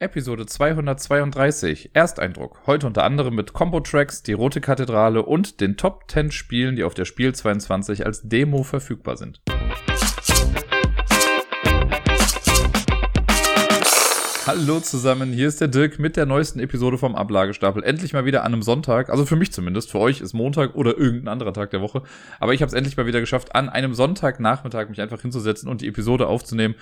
Episode 232. Ersteindruck. Heute unter anderem mit Combo-Tracks, die Rote Kathedrale und den Top 10 Spielen, die auf der Spiel 22 als Demo verfügbar sind. Hallo zusammen, hier ist der Dirk mit der neuesten Episode vom Ablagestapel. Endlich mal wieder an einem Sonntag, also für mich zumindest, für euch ist Montag oder irgendein anderer Tag der Woche. Aber ich habe es endlich mal wieder geschafft, an einem Sonntagnachmittag mich einfach hinzusetzen und die Episode aufzunehmen.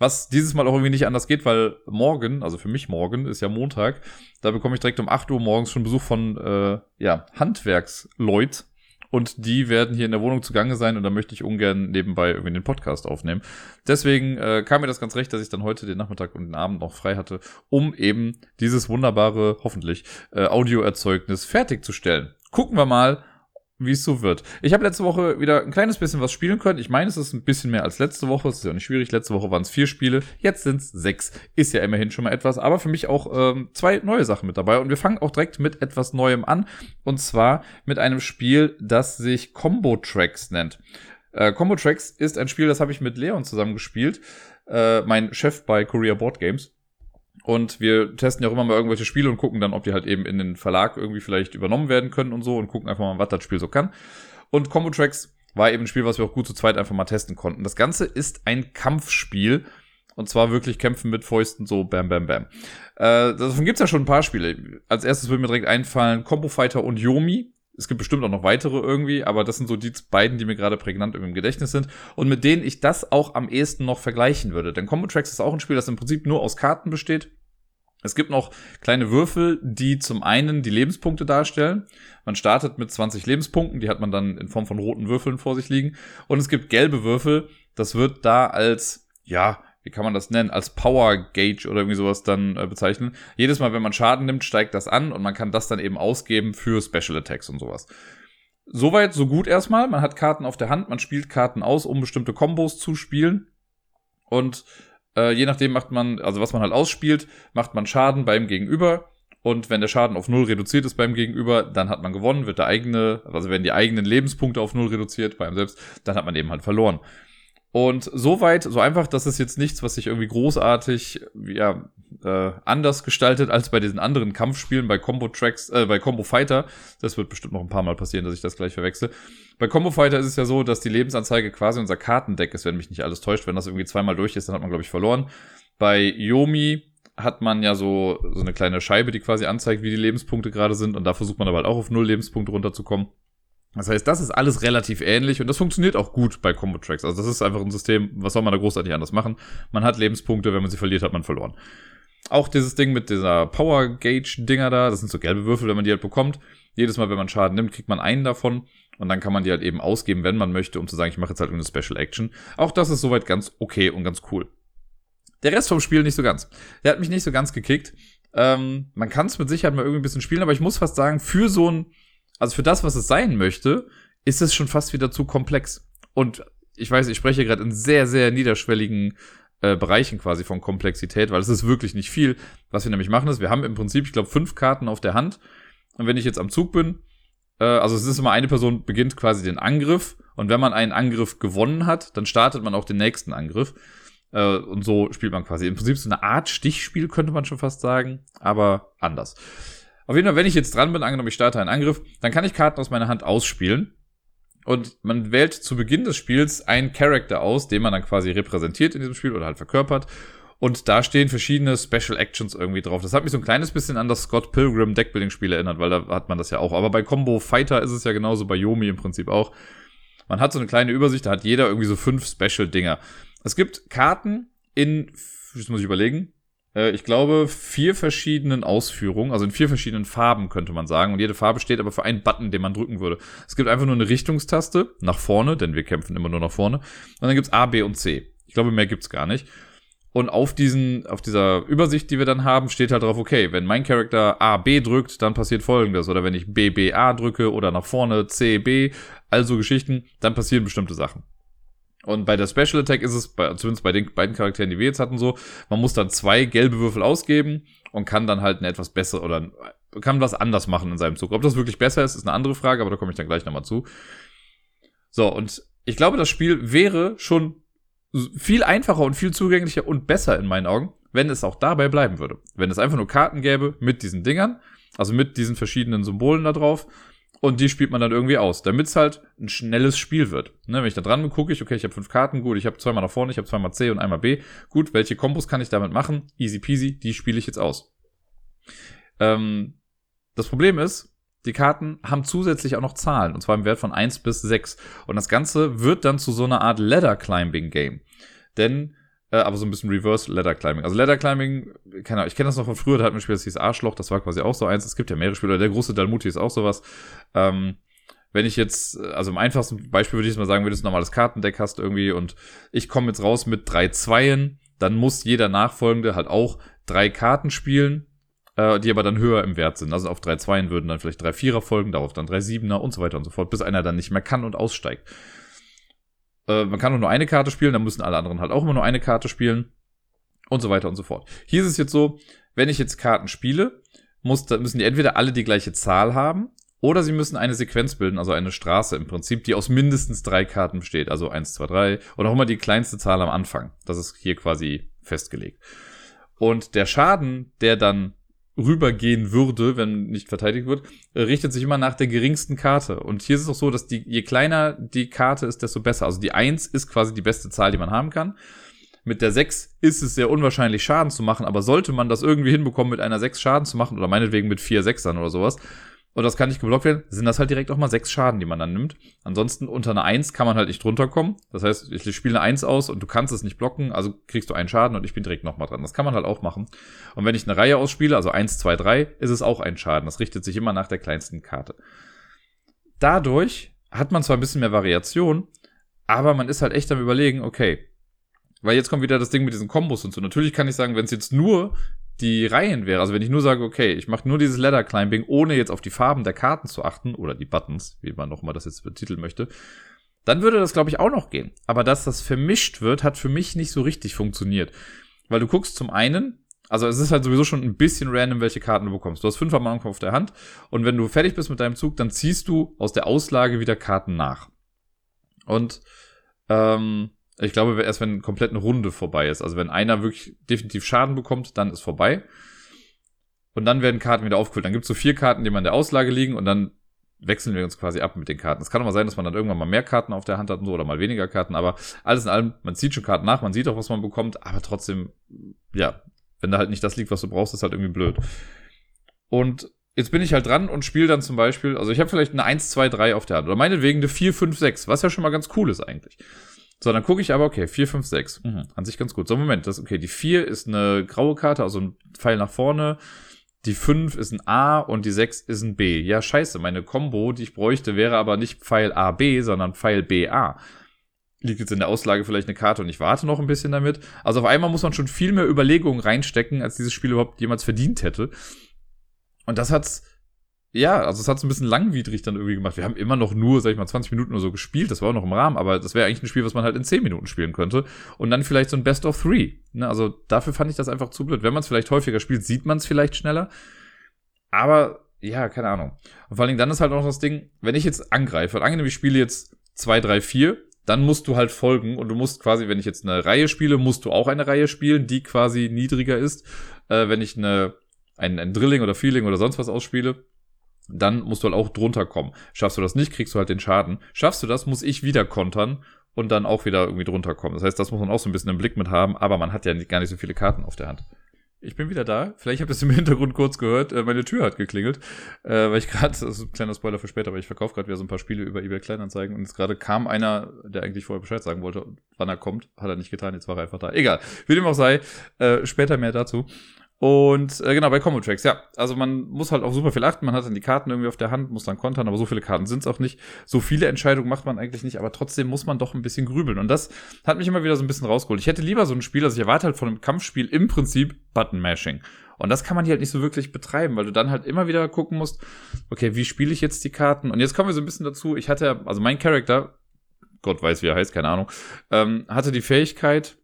Was dieses Mal auch irgendwie nicht anders geht, weil morgen, also für mich morgen, ist ja Montag, da bekomme ich direkt um 8 Uhr morgens schon Besuch von äh, ja, Handwerksleut und die werden hier in der Wohnung zugange sein und da möchte ich ungern nebenbei irgendwie den Podcast aufnehmen. Deswegen äh, kam mir das ganz recht, dass ich dann heute den Nachmittag und den Abend noch frei hatte, um eben dieses wunderbare, hoffentlich, äh, Audioerzeugnis fertigzustellen. Gucken wir mal, wie es so wird. Ich habe letzte Woche wieder ein kleines bisschen was spielen können. Ich meine, es ist ein bisschen mehr als letzte Woche. Es ist ja nicht schwierig. Letzte Woche waren es vier Spiele. Jetzt sind es sechs. Ist ja immerhin schon mal etwas. Aber für mich auch ähm, zwei neue Sachen mit dabei. Und wir fangen auch direkt mit etwas Neuem an. Und zwar mit einem Spiel, das sich Combo Tracks nennt. Äh, Combo Tracks ist ein Spiel, das habe ich mit Leon zusammen gespielt. Äh, mein Chef bei Korea Board Games. Und wir testen ja auch immer mal irgendwelche Spiele und gucken dann, ob die halt eben in den Verlag irgendwie vielleicht übernommen werden können und so und gucken einfach mal, was das Spiel so kann. Und Combo Tracks war eben ein Spiel, was wir auch gut zu zweit einfach mal testen konnten. Das Ganze ist ein Kampfspiel. Und zwar wirklich kämpfen mit Fäusten, so bam, bam, bam. Äh, davon gibt's ja schon ein paar Spiele. Als erstes würde mir direkt einfallen Combo Fighter und Yomi. Es gibt bestimmt auch noch weitere irgendwie, aber das sind so die beiden, die mir gerade prägnant im Gedächtnis sind und mit denen ich das auch am ehesten noch vergleichen würde. Denn Combo Tracks ist auch ein Spiel, das im Prinzip nur aus Karten besteht. Es gibt noch kleine Würfel, die zum einen die Lebenspunkte darstellen. Man startet mit 20 Lebenspunkten, die hat man dann in Form von roten Würfeln vor sich liegen. Und es gibt gelbe Würfel, das wird da als, ja, wie kann man das nennen, als Power Gauge oder irgendwie sowas dann äh, bezeichnen. Jedes Mal, wenn man Schaden nimmt, steigt das an und man kann das dann eben ausgeben für Special Attacks und sowas. Soweit, so gut erstmal. Man hat Karten auf der Hand, man spielt Karten aus, um bestimmte Kombos zu spielen. Und äh, je nachdem macht man, also was man halt ausspielt, macht man Schaden beim Gegenüber. Und wenn der Schaden auf null reduziert ist beim Gegenüber, dann hat man gewonnen, wird der eigene, also werden die eigenen Lebenspunkte auf null reduziert bei einem selbst, dann hat man eben halt verloren. Und so weit, so einfach, das ist jetzt nichts, was sich irgendwie großartig ja, äh, anders gestaltet als bei diesen anderen Kampfspielen, bei Combo Tracks, äh, bei Combo Fighter. Das wird bestimmt noch ein paar Mal passieren, dass ich das gleich verwechsel. Bei Combo Fighter ist es ja so, dass die Lebensanzeige quasi unser Kartendeck ist, wenn mich nicht alles täuscht. Wenn das irgendwie zweimal durch ist, dann hat man, glaube ich, verloren. Bei Yomi hat man ja so, so eine kleine Scheibe, die quasi anzeigt, wie die Lebenspunkte gerade sind. Und da versucht man aber halt auch auf null Lebenspunkte runterzukommen. Das heißt, das ist alles relativ ähnlich und das funktioniert auch gut bei Combo Tracks. Also das ist einfach ein System, was soll man da großartig anders machen? Man hat Lebenspunkte, wenn man sie verliert, hat man verloren. Auch dieses Ding mit dieser Power Gauge Dinger da, das sind so gelbe Würfel, wenn man die halt bekommt. Jedes Mal, wenn man Schaden nimmt, kriegt man einen davon und dann kann man die halt eben ausgeben, wenn man möchte, um zu sagen, ich mache jetzt halt eine Special Action. Auch das ist soweit ganz okay und ganz cool. Der Rest vom Spiel nicht so ganz. Der hat mich nicht so ganz gekickt. Ähm, man kann es mit Sicherheit mal irgendwie ein bisschen spielen, aber ich muss fast sagen, für so ein also für das, was es sein möchte, ist es schon fast wieder zu komplex. Und ich weiß, ich spreche gerade in sehr, sehr niederschwelligen äh, Bereichen quasi von Komplexität, weil es ist wirklich nicht viel. Was wir nämlich machen ist, wir haben im Prinzip, ich glaube, fünf Karten auf der Hand. Und wenn ich jetzt am Zug bin, äh, also es ist immer eine Person beginnt quasi den Angriff. Und wenn man einen Angriff gewonnen hat, dann startet man auch den nächsten Angriff. Äh, und so spielt man quasi im Prinzip so eine Art Stichspiel, könnte man schon fast sagen, aber anders. Auf jeden Fall, wenn ich jetzt dran bin, angenommen ich starte einen Angriff, dann kann ich Karten aus meiner Hand ausspielen. Und man wählt zu Beginn des Spiels einen Charakter aus, den man dann quasi repräsentiert in diesem Spiel oder halt verkörpert. Und da stehen verschiedene Special Actions irgendwie drauf. Das hat mich so ein kleines bisschen an das Scott Pilgrim Deckbuilding-Spiel erinnert, weil da hat man das ja auch. Aber bei Combo Fighter ist es ja genauso, bei Yomi im Prinzip auch. Man hat so eine kleine Übersicht, da hat jeder irgendwie so fünf Special-Dinger. Es gibt Karten in, das muss ich überlegen, ich glaube, vier verschiedenen Ausführungen, also in vier verschiedenen Farben könnte man sagen. Und jede Farbe steht aber für einen Button, den man drücken würde. Es gibt einfach nur eine Richtungstaste nach vorne, denn wir kämpfen immer nur nach vorne. Und dann gibt's A, B und C. Ich glaube, mehr gibt's gar nicht. Und auf diesen, auf dieser Übersicht, die wir dann haben, steht halt drauf, okay, wenn mein Charakter A, B drückt, dann passiert folgendes. Oder wenn ich B, B, A drücke oder nach vorne C, B, also Geschichten, dann passieren bestimmte Sachen. Und bei der Special Attack ist es, bei, zumindest bei den beiden Charakteren, die wir jetzt hatten, so, man muss dann zwei gelbe Würfel ausgeben und kann dann halt eine etwas bessere oder kann was anders machen in seinem Zug. Ob das wirklich besser ist, ist eine andere Frage, aber da komme ich dann gleich nochmal zu. So, und ich glaube, das Spiel wäre schon viel einfacher und viel zugänglicher und besser in meinen Augen, wenn es auch dabei bleiben würde. Wenn es einfach nur Karten gäbe mit diesen Dingern, also mit diesen verschiedenen Symbolen da drauf. Und die spielt man dann irgendwie aus, damit es halt ein schnelles Spiel wird. Ne, wenn ich da dran bin, gucke ich, okay, ich habe fünf Karten, gut, ich habe zweimal nach vorne, ich habe zweimal C und einmal B. Gut, welche Kombos kann ich damit machen? Easy peasy, die spiele ich jetzt aus. Ähm, das Problem ist, die Karten haben zusätzlich auch noch Zahlen, und zwar im Wert von eins bis sechs. Und das Ganze wird dann zu so einer Art Ladder Climbing Game. Denn äh, aber so ein bisschen Reverse Ladder Climbing. Also Ladder Climbing, keine Ahnung, ich kenne das noch von früher, da hat man ein Spiel, das hieß Arschloch, das war quasi auch so eins. Es gibt ja mehrere Spiele, der große Dalmuti ist auch sowas. Ähm, wenn ich jetzt, also im einfachsten Beispiel würde ich jetzt mal sagen, wenn du ein normales Kartendeck hast irgendwie und ich komme jetzt raus mit drei Zweien, dann muss jeder Nachfolgende halt auch drei Karten spielen, äh, die aber dann höher im Wert sind. Also auf drei Zweien würden dann vielleicht drei Vierer folgen, darauf dann drei Siebener und so weiter und so fort, bis einer dann nicht mehr kann und aussteigt. Äh, man kann nur eine Karte spielen, dann müssen alle anderen halt auch immer nur eine Karte spielen und so weiter und so fort. Hier ist es jetzt so, wenn ich jetzt Karten spiele, muss, müssen die entweder alle die gleiche Zahl haben oder sie müssen eine Sequenz bilden, also eine Straße im Prinzip, die aus mindestens drei Karten besteht. Also eins, zwei, drei und auch immer die kleinste Zahl am Anfang. Das ist hier quasi festgelegt. Und der Schaden, der dann rübergehen würde, wenn nicht verteidigt wird, äh, richtet sich immer nach der geringsten Karte. Und hier ist es auch so, dass die, je kleiner die Karte ist, desto besser. Also die 1 ist quasi die beste Zahl, die man haben kann. Mit der 6 ist es sehr unwahrscheinlich, Schaden zu machen, aber sollte man das irgendwie hinbekommen, mit einer 6 Schaden zu machen, oder meinetwegen mit 4 Sechsern oder sowas, und das kann nicht geblockt werden, sind das halt direkt auch mal sechs Schaden, die man dann nimmt. Ansonsten unter einer Eins kann man halt nicht drunter kommen. Das heißt, ich spiele eine Eins aus und du kannst es nicht blocken, also kriegst du einen Schaden und ich bin direkt nochmal dran. Das kann man halt auch machen. Und wenn ich eine Reihe ausspiele, also eins, zwei, drei, ist es auch ein Schaden. Das richtet sich immer nach der kleinsten Karte. Dadurch hat man zwar ein bisschen mehr Variation, aber man ist halt echt am überlegen, okay, weil jetzt kommt wieder das Ding mit diesen Kombos und so. Natürlich kann ich sagen, wenn es jetzt nur die Reihen wäre, also wenn ich nur sage, okay, ich mache nur dieses Ladder Climbing, ohne jetzt auf die Farben der Karten zu achten oder die Buttons, wie man noch mal das jetzt betiteln möchte, dann würde das glaube ich auch noch gehen. Aber dass das vermischt wird, hat für mich nicht so richtig funktioniert, weil du guckst zum einen, also es ist halt sowieso schon ein bisschen random, welche Karten du bekommst. Du hast fünf am Anfang auf der Hand und wenn du fertig bist mit deinem Zug, dann ziehst du aus der Auslage wieder Karten nach. Und ähm, ich glaube, erst wenn komplett eine Runde vorbei ist. Also wenn einer wirklich definitiv Schaden bekommt, dann ist vorbei. Und dann werden Karten wieder aufgefüllt. Dann gibt es so vier Karten, die man in der Auslage liegen und dann wechseln wir uns quasi ab mit den Karten. Es kann auch mal sein, dass man dann irgendwann mal mehr Karten auf der Hand hat und so oder mal weniger Karten, aber alles in allem, man zieht schon Karten nach, man sieht auch, was man bekommt, aber trotzdem, ja, wenn da halt nicht das liegt, was du brauchst, ist halt irgendwie blöd. Und jetzt bin ich halt dran und spiele dann zum Beispiel, also ich habe vielleicht eine 1, 2, 3 auf der Hand oder meinetwegen eine 4, 5, 6, was ja schon mal ganz cool ist eigentlich. So, dann gucke ich aber, okay, 4, 5, 6. Mhm. An sich ganz gut. So, Moment, das, okay, die 4 ist eine graue Karte, also ein Pfeil nach vorne. Die 5 ist ein A und die 6 ist ein B. Ja, scheiße, meine Combo, die ich bräuchte, wäre aber nicht Pfeil AB, sondern Pfeil BA. Liegt jetzt in der Auslage vielleicht eine Karte und ich warte noch ein bisschen damit. Also auf einmal muss man schon viel mehr Überlegungen reinstecken, als dieses Spiel überhaupt jemals verdient hätte. Und das hat's ja, also es hat es ein bisschen langwidrig dann irgendwie gemacht. Wir haben immer noch nur, sag ich mal, 20 Minuten oder so gespielt. Das war auch noch im Rahmen, aber das wäre eigentlich ein Spiel, was man halt in 10 Minuten spielen könnte. Und dann vielleicht so ein Best of Three. Ne? Also dafür fand ich das einfach zu blöd. Wenn man es vielleicht häufiger spielt, sieht man es vielleicht schneller. Aber ja, keine Ahnung. Und vor allen Dingen dann ist halt auch das Ding, wenn ich jetzt angreife, und angenehm, ich spiele jetzt 2, 3, 4, dann musst du halt folgen und du musst quasi, wenn ich jetzt eine Reihe spiele, musst du auch eine Reihe spielen, die quasi niedriger ist. Äh, wenn ich eine, ein, ein Drilling oder Feeling oder sonst was ausspiele, dann musst du halt auch drunter kommen. Schaffst du das nicht, kriegst du halt den Schaden. Schaffst du das, muss ich wieder kontern und dann auch wieder irgendwie drunter kommen. Das heißt, das muss man auch so ein bisschen im Blick mit haben, aber man hat ja gar nicht so viele Karten auf der Hand. Ich bin wieder da. Vielleicht habt ihr es im Hintergrund kurz gehört. Äh, meine Tür hat geklingelt, äh, weil ich gerade, das ist ein kleiner Spoiler für später, aber ich verkaufe gerade wieder so ein paar Spiele über eBay Kleinanzeigen und jetzt gerade kam einer, der eigentlich vorher Bescheid sagen wollte, wann er kommt, hat er nicht getan, jetzt war er einfach da. Egal, wie dem auch sei, äh, später mehr dazu. Und äh, genau, bei Combo Tracks, ja. Also man muss halt auf super viel achten. Man hat dann die Karten irgendwie auf der Hand, muss dann kontern, aber so viele Karten sind es auch nicht. So viele Entscheidungen macht man eigentlich nicht, aber trotzdem muss man doch ein bisschen grübeln. Und das hat mich immer wieder so ein bisschen rausgeholt. Ich hätte lieber so ein Spiel, also ich erwarte halt von einem Kampfspiel im Prinzip Button-Mashing. Und das kann man hier halt nicht so wirklich betreiben, weil du dann halt immer wieder gucken musst, okay, wie spiele ich jetzt die Karten? Und jetzt kommen wir so ein bisschen dazu, ich hatte, also mein Charakter, Gott weiß, wie er heißt, keine Ahnung, ähm, hatte die Fähigkeit,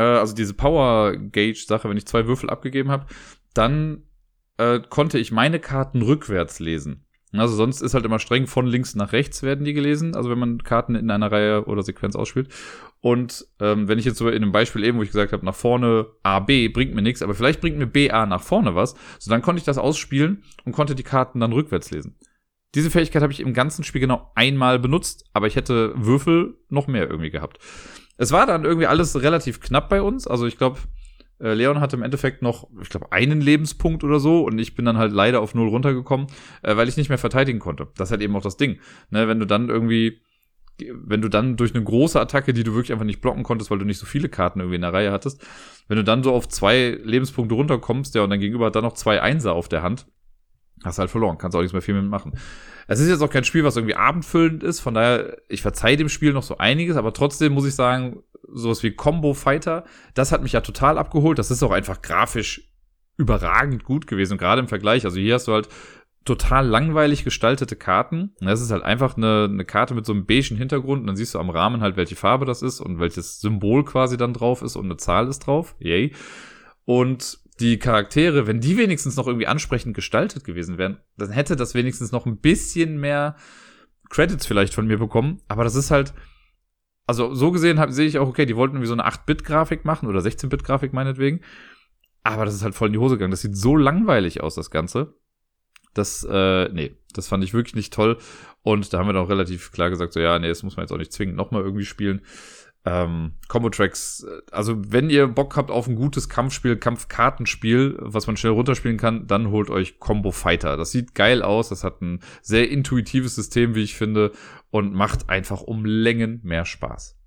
äh, also diese Power Gauge Sache, wenn ich zwei Würfel abgegeben habe, dann äh, konnte ich meine Karten rückwärts lesen. Also sonst ist halt immer streng von links nach rechts werden die gelesen, also wenn man Karten in einer Reihe oder Sequenz ausspielt. Und ähm, wenn ich jetzt so in einem Beispiel eben, wo ich gesagt habe, nach vorne A, B bringt mir nichts, aber vielleicht bringt mir B, A nach vorne was, so dann konnte ich das ausspielen und konnte die Karten dann rückwärts lesen. Diese Fähigkeit habe ich im ganzen Spiel genau einmal benutzt, aber ich hätte Würfel noch mehr irgendwie gehabt. Es war dann irgendwie alles relativ knapp bei uns. Also ich glaube, äh, Leon hatte im Endeffekt noch, ich glaube, einen Lebenspunkt oder so und ich bin dann halt leider auf null runtergekommen, äh, weil ich nicht mehr verteidigen konnte. Das ist halt eben auch das Ding. Ne, wenn du dann irgendwie, wenn du dann durch eine große Attacke, die du wirklich einfach nicht blocken konntest, weil du nicht so viele Karten irgendwie in der Reihe hattest, wenn du dann so auf zwei Lebenspunkte runterkommst, ja, und dein Gegenüber hat dann noch zwei Einser auf der Hand, hast halt verloren, kannst auch nichts mehr viel mit machen. Es ist jetzt auch kein Spiel, was irgendwie abendfüllend ist, von daher, ich verzeihe dem Spiel noch so einiges, aber trotzdem muss ich sagen, sowas wie Combo Fighter, das hat mich ja total abgeholt. Das ist auch einfach grafisch überragend gut gewesen, gerade im Vergleich. Also hier hast du halt total langweilig gestaltete Karten. Das ist halt einfach eine, eine Karte mit so einem beigen Hintergrund und dann siehst du am Rahmen halt, welche Farbe das ist und welches Symbol quasi dann drauf ist und eine Zahl ist drauf. Yay. Und die Charaktere, wenn die wenigstens noch irgendwie ansprechend gestaltet gewesen wären, dann hätte das wenigstens noch ein bisschen mehr Credits vielleicht von mir bekommen. Aber das ist halt, also so gesehen sehe ich auch, okay, die wollten irgendwie so eine 8-Bit-Grafik machen oder 16-Bit-Grafik meinetwegen. Aber das ist halt voll in die Hose gegangen. Das sieht so langweilig aus, das Ganze. Das, äh, nee, das fand ich wirklich nicht toll. Und da haben wir dann auch relativ klar gesagt, so ja, nee, das muss man jetzt auch nicht zwingend nochmal irgendwie spielen. Ähm, Combo-Tracks, äh, also wenn ihr Bock habt auf ein gutes Kampfspiel, Kampfkartenspiel, was man schnell runterspielen kann, dann holt euch Combo Fighter. Das sieht geil aus, das hat ein sehr intuitives System, wie ich finde, und macht einfach um Längen mehr Spaß.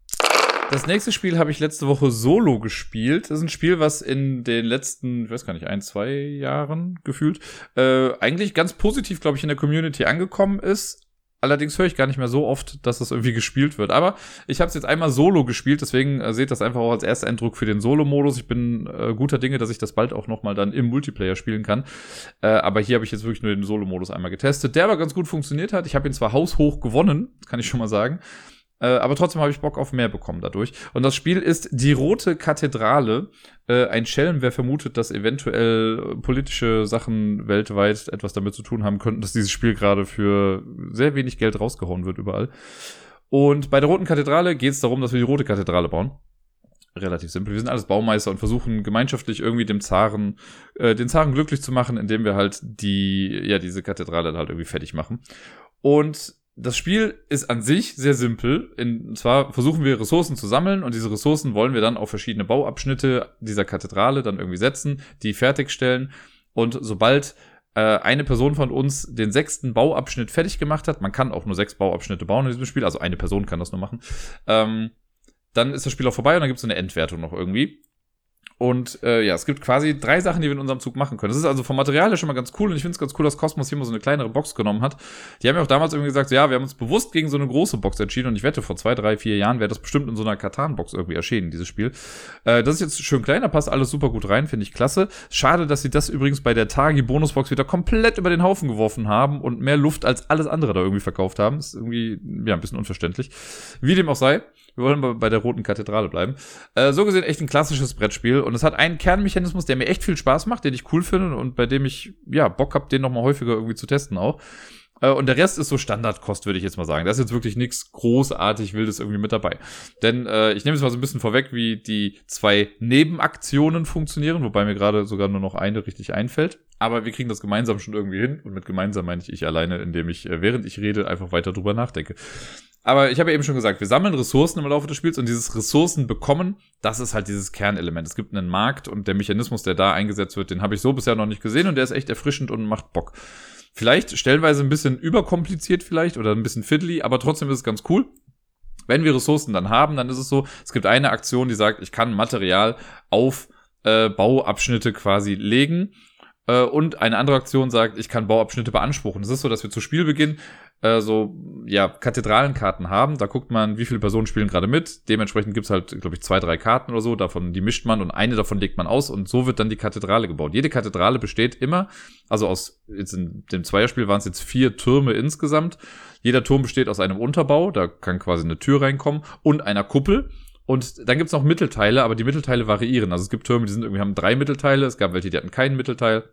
Das nächste Spiel habe ich letzte Woche solo gespielt. Das ist ein Spiel, was in den letzten, ich weiß gar nicht, ein, zwei Jahren gefühlt, äh, eigentlich ganz positiv, glaube ich, in der Community angekommen ist. Allerdings höre ich gar nicht mehr so oft, dass das irgendwie gespielt wird. Aber ich habe es jetzt einmal solo gespielt, deswegen äh, seht das einfach auch als erster Eindruck für den Solo-Modus. Ich bin äh, guter Dinge, dass ich das bald auch nochmal dann im Multiplayer spielen kann. Äh, aber hier habe ich jetzt wirklich nur den Solo-Modus einmal getestet, der aber ganz gut funktioniert hat. Ich habe ihn zwar haushoch gewonnen, kann ich schon mal sagen. Äh, aber trotzdem habe ich Bock auf mehr bekommen dadurch. Und das Spiel ist Die Rote Kathedrale. Äh, ein Schelm, wer vermutet, dass eventuell politische Sachen weltweit etwas damit zu tun haben könnten, dass dieses Spiel gerade für sehr wenig Geld rausgehauen wird überall. Und bei der Roten Kathedrale geht es darum, dass wir die Rote Kathedrale bauen relativ simpel. Wir sind alles Baumeister und versuchen gemeinschaftlich irgendwie dem Zaren, äh, den Zaren glücklich zu machen, indem wir halt die, ja, diese Kathedrale halt irgendwie fertig machen. Und das Spiel ist an sich sehr simpel. Und zwar versuchen wir Ressourcen zu sammeln und diese Ressourcen wollen wir dann auf verschiedene Bauabschnitte dieser Kathedrale dann irgendwie setzen, die fertigstellen. Und sobald äh, eine Person von uns den sechsten Bauabschnitt fertig gemacht hat, man kann auch nur sechs Bauabschnitte bauen in diesem Spiel, also eine Person kann das nur machen, ähm, dann ist das Spiel auch vorbei und dann gibt es eine Endwertung noch irgendwie. Und äh, ja, es gibt quasi drei Sachen, die wir in unserem Zug machen können. Das ist also vom Material her schon mal ganz cool und ich finde es ganz cool, dass Cosmos hier mal so eine kleinere Box genommen hat. Die haben ja auch damals irgendwie gesagt, ja, wir haben uns bewusst gegen so eine große Box entschieden und ich wette, vor zwei, drei, vier Jahren wäre das bestimmt in so einer Katan-Box irgendwie erschienen, dieses Spiel. Äh, das ist jetzt schön klein, da passt alles super gut rein, finde ich klasse. Schade, dass sie das übrigens bei der Tagi-Bonusbox wieder komplett über den Haufen geworfen haben und mehr Luft als alles andere da irgendwie verkauft haben. Ist irgendwie, ja, ein bisschen unverständlich. Wie dem auch sei. Wir wollen bei der Roten Kathedrale bleiben. Äh, so gesehen echt ein klassisches Brettspiel. Und es hat einen Kernmechanismus, der mir echt viel Spaß macht, den ich cool finde und bei dem ich, ja, Bock habe, den nochmal häufiger irgendwie zu testen auch. Äh, und der Rest ist so Standardkost, würde ich jetzt mal sagen. Da ist jetzt wirklich nichts großartig Wildes irgendwie mit dabei. Denn äh, ich nehme es mal so ein bisschen vorweg, wie die zwei Nebenaktionen funktionieren, wobei mir gerade sogar nur noch eine richtig einfällt. Aber wir kriegen das gemeinsam schon irgendwie hin. Und mit gemeinsam meine ich ich alleine, indem ich, äh, während ich rede, einfach weiter drüber nachdenke. Aber ich habe ja eben schon gesagt, wir sammeln Ressourcen im Laufe des Spiels und dieses Ressourcen bekommen, das ist halt dieses Kernelement. Es gibt einen Markt und der Mechanismus, der da eingesetzt wird, den habe ich so bisher noch nicht gesehen und der ist echt erfrischend und macht Bock. Vielleicht stellenweise ein bisschen überkompliziert vielleicht oder ein bisschen fiddly, aber trotzdem ist es ganz cool. Wenn wir Ressourcen dann haben, dann ist es so, es gibt eine Aktion, die sagt, ich kann Material auf äh, Bauabschnitte quasi legen und eine andere Aktion sagt, ich kann Bauabschnitte beanspruchen. Es ist so, dass wir zu Spielbeginn äh, so, ja, Kathedralenkarten haben. Da guckt man, wie viele Personen spielen gerade mit. Dementsprechend gibt's halt, glaube ich, zwei, drei Karten oder so. Davon, die mischt man und eine davon legt man aus und so wird dann die Kathedrale gebaut. Jede Kathedrale besteht immer, also aus, jetzt in dem Zweierspiel waren es jetzt vier Türme insgesamt. Jeder Turm besteht aus einem Unterbau, da kann quasi eine Tür reinkommen und einer Kuppel. Und dann gibt's noch Mittelteile, aber die Mittelteile variieren. Also es gibt Türme, die sind irgendwie haben drei Mittelteile, es gab welche, die hatten keinen Mittelteil.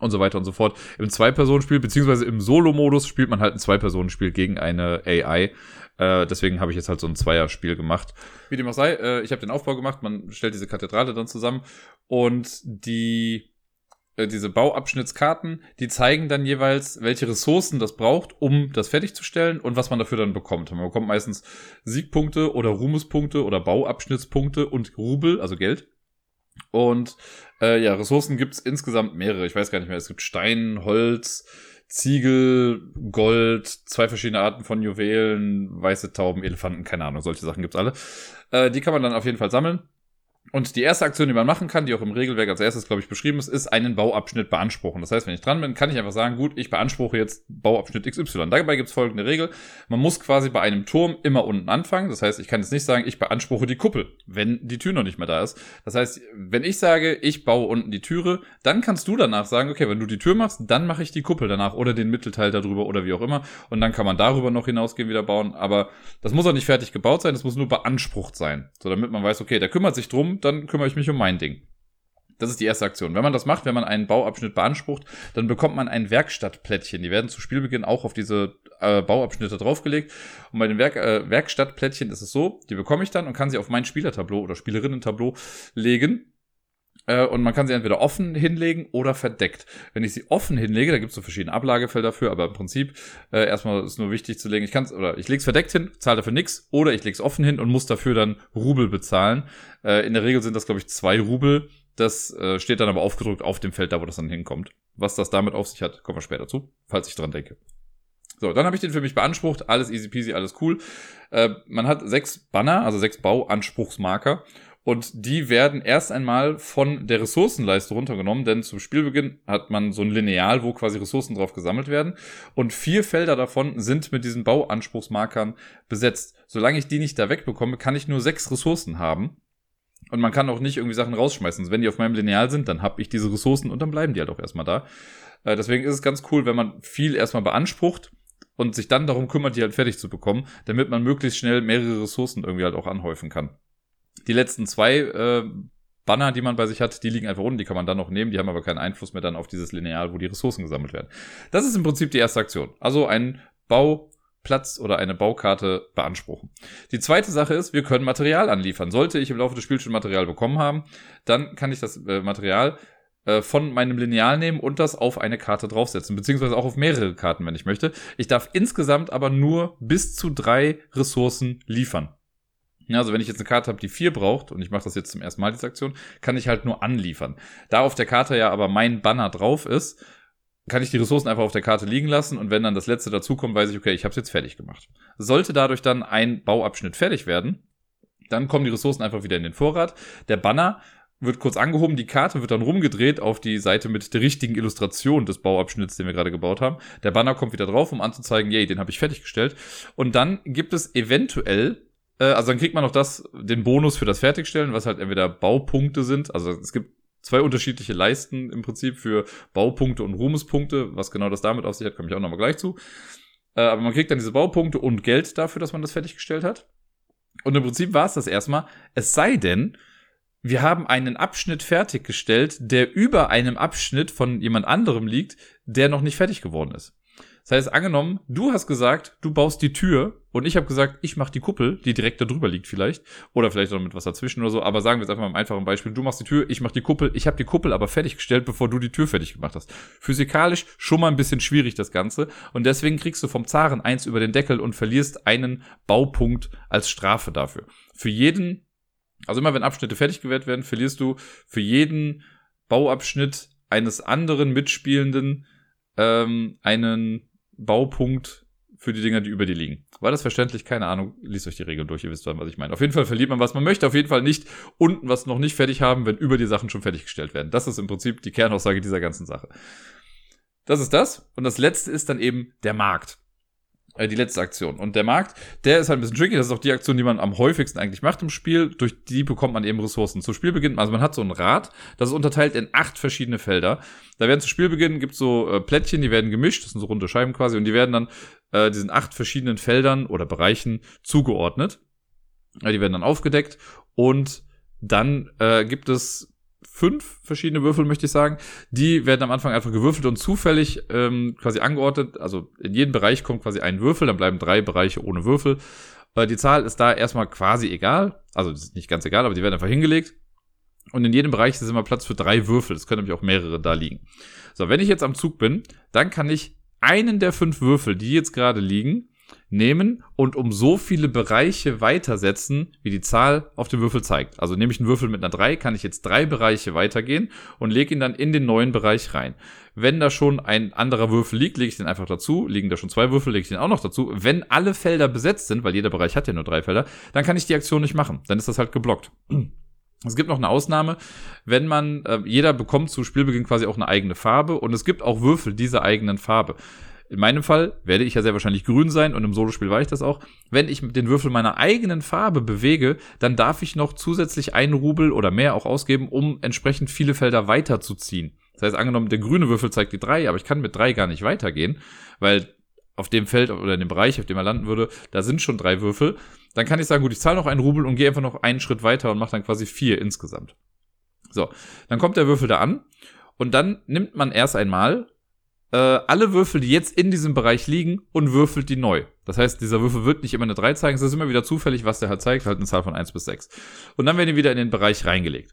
und so weiter und so fort. Im Zwei-Personen-Spiel, beziehungsweise im Solo-Modus spielt man halt ein Zwei-Personen-Spiel gegen eine AI. Äh, deswegen habe ich jetzt halt so ein Zweier-Spiel gemacht. Wie dem auch sei, äh, ich habe den Aufbau gemacht, man stellt diese Kathedrale dann zusammen und die äh, diese Bauabschnittskarten, die zeigen dann jeweils, welche Ressourcen das braucht, um das fertigzustellen und was man dafür dann bekommt. Man bekommt meistens Siegpunkte oder Ruhmespunkte oder Bauabschnittspunkte und Rubel, also Geld. Und äh, ja, Ressourcen gibt's insgesamt mehrere. Ich weiß gar nicht mehr. Es gibt Stein, Holz, Ziegel, Gold, zwei verschiedene Arten von Juwelen, weiße Tauben, Elefanten, keine Ahnung, solche Sachen gibt's alle. Äh, die kann man dann auf jeden Fall sammeln. Und die erste Aktion, die man machen kann, die auch im Regelwerk als erstes, glaube ich, beschrieben ist, ist einen Bauabschnitt beanspruchen. Das heißt, wenn ich dran bin, kann ich einfach sagen, gut, ich beanspruche jetzt Bauabschnitt XY. Dabei gibt es folgende Regel. Man muss quasi bei einem Turm immer unten anfangen. Das heißt, ich kann jetzt nicht sagen, ich beanspruche die Kuppel, wenn die Tür noch nicht mehr da ist. Das heißt, wenn ich sage, ich baue unten die Türe, dann kannst du danach sagen, okay, wenn du die Tür machst, dann mache ich die Kuppel danach oder den Mittelteil darüber oder wie auch immer. Und dann kann man darüber noch hinausgehen, wieder bauen. Aber das muss auch nicht fertig gebaut sein, das muss nur beansprucht sein. So, damit man weiß, okay, der kümmert sich drum, dann kümmere ich mich um mein Ding. Das ist die erste Aktion. Wenn man das macht, wenn man einen Bauabschnitt beansprucht, dann bekommt man ein Werkstattplättchen. Die werden zu Spielbeginn auch auf diese äh, Bauabschnitte draufgelegt. Und bei den Werk äh, Werkstattplättchen ist es so, die bekomme ich dann und kann sie auf mein Spielertableau oder Spielerinnen-Tableau legen. Äh, und man kann sie entweder offen hinlegen oder verdeckt. Wenn ich sie offen hinlege, da gibt es so verschiedene Ablagefelder für, aber im Prinzip äh, erstmal ist nur wichtig zu legen, ich kann oder ich lege es verdeckt hin, zahle dafür nichts, oder ich lege es offen hin und muss dafür dann Rubel bezahlen. Äh, in der Regel sind das, glaube ich, zwei Rubel. Das äh, steht dann aber aufgedruckt auf dem Feld da, wo das dann hinkommt. Was das damit auf sich hat, kommen wir später zu, falls ich dran denke. So, dann habe ich den für mich beansprucht. Alles easy peasy, alles cool. Äh, man hat sechs Banner, also sechs Bauanspruchsmarker. Und die werden erst einmal von der Ressourcenleiste runtergenommen, denn zum Spielbeginn hat man so ein Lineal, wo quasi Ressourcen drauf gesammelt werden. Und vier Felder davon sind mit diesen Bauanspruchsmarkern besetzt. Solange ich die nicht da wegbekomme, kann ich nur sechs Ressourcen haben. Und man kann auch nicht irgendwie Sachen rausschmeißen. Wenn die auf meinem Lineal sind, dann habe ich diese Ressourcen und dann bleiben die halt auch erstmal da. Äh, deswegen ist es ganz cool, wenn man viel erstmal beansprucht und sich dann darum kümmert, die halt fertig zu bekommen, damit man möglichst schnell mehrere Ressourcen irgendwie halt auch anhäufen kann. Die letzten zwei äh, Banner, die man bei sich hat, die liegen einfach unten, die kann man dann noch nehmen, die haben aber keinen Einfluss mehr dann auf dieses Lineal, wo die Ressourcen gesammelt werden. Das ist im Prinzip die erste Aktion. Also ein Bauplatz oder eine Baukarte beanspruchen. Die zweite Sache ist, wir können Material anliefern. Sollte ich im Laufe des Spiels schon Material bekommen haben, dann kann ich das äh, Material äh, von meinem Lineal nehmen und das auf eine Karte draufsetzen, beziehungsweise auch auf mehrere Karten, wenn ich möchte. Ich darf insgesamt aber nur bis zu drei Ressourcen liefern. Also wenn ich jetzt eine Karte habe, die vier braucht, und ich mache das jetzt zum ersten Mal, diese Aktion, kann ich halt nur anliefern. Da auf der Karte ja aber mein Banner drauf ist, kann ich die Ressourcen einfach auf der Karte liegen lassen und wenn dann das letzte dazukommt, weiß ich, okay, ich habe es jetzt fertig gemacht. Sollte dadurch dann ein Bauabschnitt fertig werden, dann kommen die Ressourcen einfach wieder in den Vorrat. Der Banner wird kurz angehoben, die Karte wird dann rumgedreht auf die Seite mit der richtigen Illustration des Bauabschnitts, den wir gerade gebaut haben. Der Banner kommt wieder drauf, um anzuzeigen, yay, den habe ich fertiggestellt. Und dann gibt es eventuell äh, also dann kriegt man noch das, den Bonus für das Fertigstellen, was halt entweder Baupunkte sind. Also es gibt zwei unterschiedliche Leisten im Prinzip für Baupunkte und Ruhmespunkte. Was genau das damit auf sich hat, komme ich auch nochmal gleich zu. Äh, aber man kriegt dann diese Baupunkte und Geld dafür, dass man das fertiggestellt hat. Und im Prinzip war es das erstmal. Es sei denn, wir haben einen Abschnitt fertiggestellt, der über einem Abschnitt von jemand anderem liegt, der noch nicht fertig geworden ist. Das heißt, angenommen, du hast gesagt, du baust die Tür und ich habe gesagt, ich mache die Kuppel, die direkt da drüber liegt vielleicht. Oder vielleicht auch mit was dazwischen oder so. Aber sagen wir jetzt einfach mal im einfachen Beispiel. Du machst die Tür, ich mache die Kuppel. Ich habe die Kuppel aber fertiggestellt, bevor du die Tür fertig gemacht hast. Physikalisch schon mal ein bisschen schwierig das Ganze. Und deswegen kriegst du vom Zaren eins über den Deckel und verlierst einen Baupunkt als Strafe dafür. Für jeden, also immer wenn Abschnitte fertig gewährt werden, verlierst du für jeden Bauabschnitt eines anderen Mitspielenden ähm, einen Baupunkt für die Dinger, die über dir liegen. War das verständlich? Keine Ahnung. Liest euch die Regeln durch, ihr wisst was ich meine. Auf jeden Fall verliert man, was man möchte. Auf jeden Fall nicht unten was noch nicht fertig haben, wenn über die Sachen schon fertiggestellt werden. Das ist im Prinzip die Kernaussage dieser ganzen Sache. Das ist das. Und das letzte ist dann eben der Markt äh, die letzte Aktion. Und der Markt, der ist halt ein bisschen tricky. Das ist auch die Aktion, die man am häufigsten eigentlich macht im Spiel. Durch die bekommt man eben Ressourcen. Zu Spielbeginn, also man hat so ein Rad, das ist unterteilt in acht verschiedene Felder. Da werden zu Spielbeginn gibt so äh, Plättchen, die werden gemischt, das sind so runde Scheiben quasi, und die werden dann äh, diesen acht verschiedenen Feldern oder Bereichen zugeordnet. Die werden dann aufgedeckt und dann äh, gibt es fünf verschiedene Würfel, möchte ich sagen. Die werden am Anfang einfach gewürfelt und zufällig ähm, quasi angeordnet. Also in jeden Bereich kommt quasi ein Würfel, dann bleiben drei Bereiche ohne Würfel. Äh, die Zahl ist da erstmal quasi egal. Also ist nicht ganz egal, aber die werden einfach hingelegt. Und in jedem Bereich ist immer Platz für drei Würfel. Es können nämlich auch mehrere da liegen. So, wenn ich jetzt am Zug bin, dann kann ich einen der fünf Würfel, die jetzt gerade liegen, nehmen und um so viele Bereiche weitersetzen, wie die Zahl auf dem Würfel zeigt. Also nehme ich einen Würfel mit einer 3, kann ich jetzt drei Bereiche weitergehen und lege ihn dann in den neuen Bereich rein. Wenn da schon ein anderer Würfel liegt, lege ich den einfach dazu. Liegen da schon zwei Würfel, lege ich den auch noch dazu. Wenn alle Felder besetzt sind, weil jeder Bereich hat ja nur drei Felder, dann kann ich die Aktion nicht machen. Dann ist das halt geblockt. Es gibt noch eine Ausnahme, wenn man, äh, jeder bekommt zu Spielbeginn quasi auch eine eigene Farbe und es gibt auch Würfel dieser eigenen Farbe. In meinem Fall werde ich ja sehr wahrscheinlich grün sein und im Solospiel war ich das auch. Wenn ich den Würfel meiner eigenen Farbe bewege, dann darf ich noch zusätzlich einen Rubel oder mehr auch ausgeben, um entsprechend viele Felder weiterzuziehen. Das heißt, angenommen, der grüne Würfel zeigt die drei, aber ich kann mit drei gar nicht weitergehen, weil auf dem Feld oder in dem Bereich, auf dem er landen würde, da sind schon drei Würfel. Dann kann ich sagen, gut, ich zahle noch einen Rubel und gehe einfach noch einen Schritt weiter und mache dann quasi vier insgesamt. So, dann kommt der Würfel da an und dann nimmt man erst einmal äh, alle Würfel, die jetzt in diesem Bereich liegen und würfelt die neu. Das heißt, dieser Würfel wird nicht immer eine 3 zeigen, es ist immer wieder zufällig, was der halt zeigt, halt eine Zahl von 1 bis 6. Und dann werden die wieder in den Bereich reingelegt.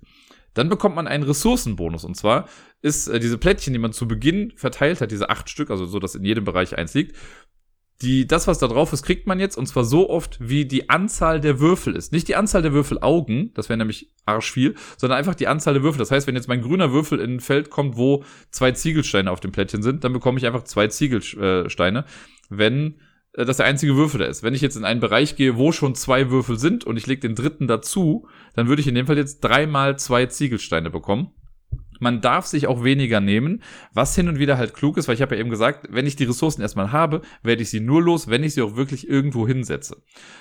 Dann bekommt man einen Ressourcenbonus. Und zwar ist äh, diese Plättchen, die man zu Beginn verteilt hat, diese acht Stück, also so, dass in jedem Bereich eins liegt, die, das, was da drauf ist, kriegt man jetzt und zwar so oft, wie die Anzahl der Würfel ist. Nicht die Anzahl der Würfelaugen, das wäre nämlich arsch viel, sondern einfach die Anzahl der Würfel. Das heißt, wenn jetzt mein grüner Würfel in ein Feld kommt, wo zwei Ziegelsteine auf dem Plättchen sind, dann bekomme ich einfach zwei Ziegelsteine. Wenn äh, das der einzige Würfel da ist. Wenn ich jetzt in einen Bereich gehe, wo schon zwei Würfel sind und ich lege den dritten dazu, dann würde ich in dem Fall jetzt dreimal zwei Ziegelsteine bekommen. Man darf sich auch weniger nehmen, was hin und wieder halt klug ist, weil ich habe ja eben gesagt, wenn ich die Ressourcen erstmal habe, werde ich sie nur los, wenn ich sie auch wirklich irgendwo hinsetze.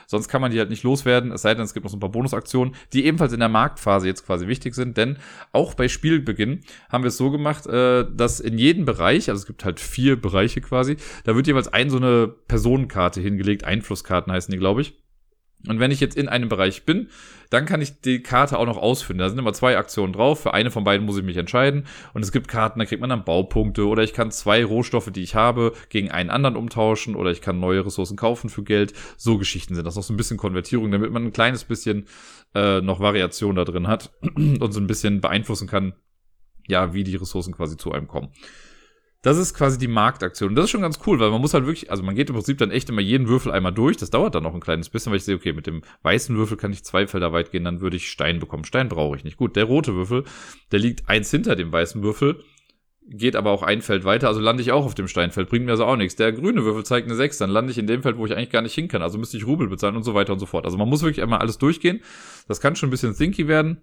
Sonst kann man die halt nicht loswerden, es sei denn, es gibt noch so ein paar Bonusaktionen, die ebenfalls in der Marktphase jetzt quasi wichtig sind, denn auch bei Spielbeginn haben wir es so gemacht, äh, dass in jedem Bereich, also es gibt halt vier Bereiche quasi, da wird jeweils ein so eine Personenkarte hingelegt, Einflusskarten heißen die, glaube ich. Und wenn ich jetzt in einem Bereich bin, dann kann ich die Karte auch noch ausführen. Da sind immer zwei Aktionen drauf. Für eine von beiden muss ich mich entscheiden. Und es gibt Karten, da kriegt man dann Baupunkte. Oder ich kann zwei Rohstoffe, die ich habe, gegen einen anderen umtauschen. Oder ich kann neue Ressourcen kaufen für Geld. So Geschichten sind das noch so ein bisschen Konvertierung, damit man ein kleines bisschen äh, noch Variation da drin hat und so ein bisschen beeinflussen kann, ja, wie die Ressourcen quasi zu einem kommen. Das ist quasi die Marktaktion. Und das ist schon ganz cool, weil man muss halt wirklich, also man geht im Prinzip dann echt immer jeden Würfel einmal durch. Das dauert dann noch ein kleines bisschen, weil ich sehe, okay, mit dem weißen Würfel kann ich zwei Felder weit gehen, dann würde ich Stein bekommen. Stein brauche ich nicht. Gut, der rote Würfel, der liegt eins hinter dem weißen Würfel, geht aber auch ein Feld weiter, also lande ich auch auf dem Steinfeld, bringt mir also auch nichts. Der grüne Würfel zeigt eine 6, dann lande ich in dem Feld, wo ich eigentlich gar nicht hin kann, also müsste ich Rubel bezahlen und so weiter und so fort. Also man muss wirklich einmal alles durchgehen. Das kann schon ein bisschen thinky werden,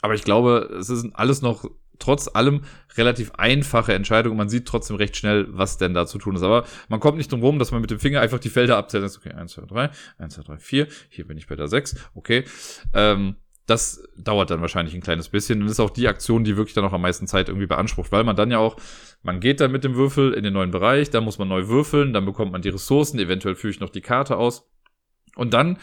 aber ich glaube, es ist alles noch trotz allem relativ einfache Entscheidung. Man sieht trotzdem recht schnell, was denn da zu tun ist. Aber man kommt nicht drum rum, dass man mit dem Finger einfach die Felder abzählt. Okay, 1, 2, 3, 1, 2, 3, 4. Hier bin ich bei der 6. Okay. Ähm, das dauert dann wahrscheinlich ein kleines bisschen und ist auch die Aktion, die wirklich dann auch am meisten Zeit irgendwie beansprucht, weil man dann ja auch, man geht dann mit dem Würfel in den neuen Bereich, da muss man neu würfeln, dann bekommt man die Ressourcen, eventuell führe ich noch die Karte aus und dann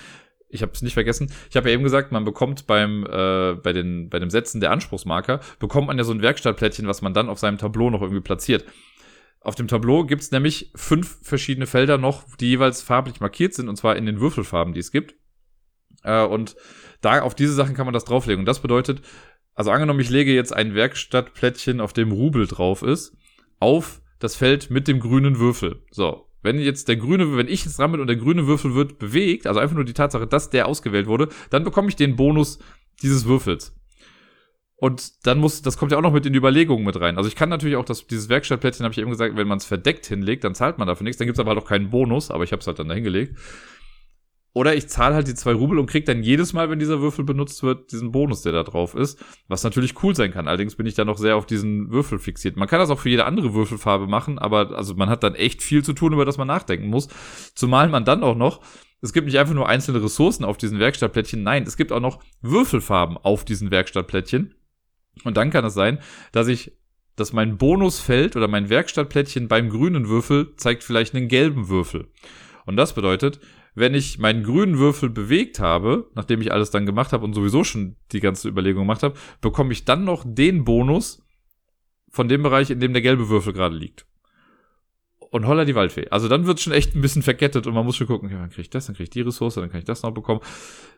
ich habe es nicht vergessen. Ich habe ja eben gesagt, man bekommt beim äh, bei den bei dem Setzen der Anspruchsmarker bekommt man ja so ein Werkstattplättchen, was man dann auf seinem Tableau noch irgendwie platziert. Auf dem Tableau gibt's nämlich fünf verschiedene Felder noch, die jeweils farblich markiert sind und zwar in den Würfelfarben, die es gibt. Äh, und da auf diese Sachen kann man das drauflegen. Und das bedeutet, also angenommen, ich lege jetzt ein Werkstattplättchen, auf dem Rubel drauf ist, auf das Feld mit dem grünen Würfel. So, wenn jetzt der grüne, wenn ich jetzt dran bin und der grüne Würfel wird bewegt, also einfach nur die Tatsache, dass der ausgewählt wurde, dann bekomme ich den Bonus dieses Würfels. Und dann muss, das kommt ja auch noch mit in die Überlegungen mit rein. Also ich kann natürlich auch das, dieses Werkstattplättchen, habe ich eben gesagt, wenn man es verdeckt hinlegt, dann zahlt man dafür nichts. Dann gibt's aber halt auch keinen Bonus, aber ich habe es halt dann da hingelegt. Oder ich zahle halt die zwei Rubel und krieg dann jedes Mal, wenn dieser Würfel benutzt wird, diesen Bonus, der da drauf ist. Was natürlich cool sein kann. Allerdings bin ich da noch sehr auf diesen Würfel fixiert. Man kann das auch für jede andere Würfelfarbe machen, aber also man hat dann echt viel zu tun, über das man nachdenken muss. Zumal man dann auch noch, es gibt nicht einfach nur einzelne Ressourcen auf diesen Werkstattplättchen, nein, es gibt auch noch Würfelfarben auf diesen Werkstattplättchen. Und dann kann es sein, dass ich dass mein Bonusfeld oder mein Werkstattplättchen beim grünen Würfel zeigt vielleicht einen gelben Würfel. Und das bedeutet, wenn ich meinen grünen Würfel bewegt habe, nachdem ich alles dann gemacht habe und sowieso schon die ganze Überlegung gemacht habe, bekomme ich dann noch den Bonus von dem Bereich, in dem der gelbe Würfel gerade liegt. Und holla die Waldfee. Also dann wird schon echt ein bisschen verkettet und man muss schon gucken, ja, dann kriege ich das, dann kriege ich die Ressource, dann kann ich das noch bekommen.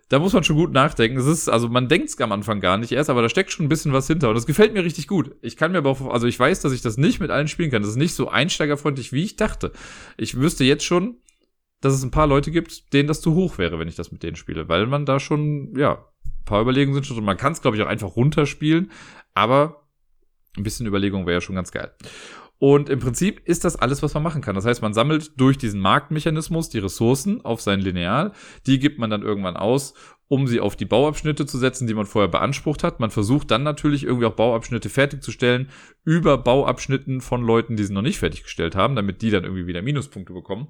Da muss man schon gut nachdenken. Es ist, also man denkt es am Anfang gar nicht erst, aber da steckt schon ein bisschen was hinter. Und das gefällt mir richtig gut. Ich kann mir aber auch, also ich weiß, dass ich das nicht mit allen spielen kann. Das ist nicht so einsteigerfreundlich, wie ich dachte. Ich wüsste jetzt schon, dass es ein paar Leute gibt, denen das zu hoch wäre, wenn ich das mit denen spiele, weil man da schon, ja, ein paar Überlegungen sind schon. Und man kann es, glaube ich, auch einfach runterspielen, aber ein bisschen Überlegung wäre ja schon ganz geil. Und im Prinzip ist das alles, was man machen kann. Das heißt, man sammelt durch diesen Marktmechanismus die Ressourcen auf sein Lineal. Die gibt man dann irgendwann aus, um sie auf die Bauabschnitte zu setzen, die man vorher beansprucht hat. Man versucht dann natürlich irgendwie auch Bauabschnitte fertigzustellen über Bauabschnitten von Leuten, die sie noch nicht fertiggestellt haben, damit die dann irgendwie wieder Minuspunkte bekommen.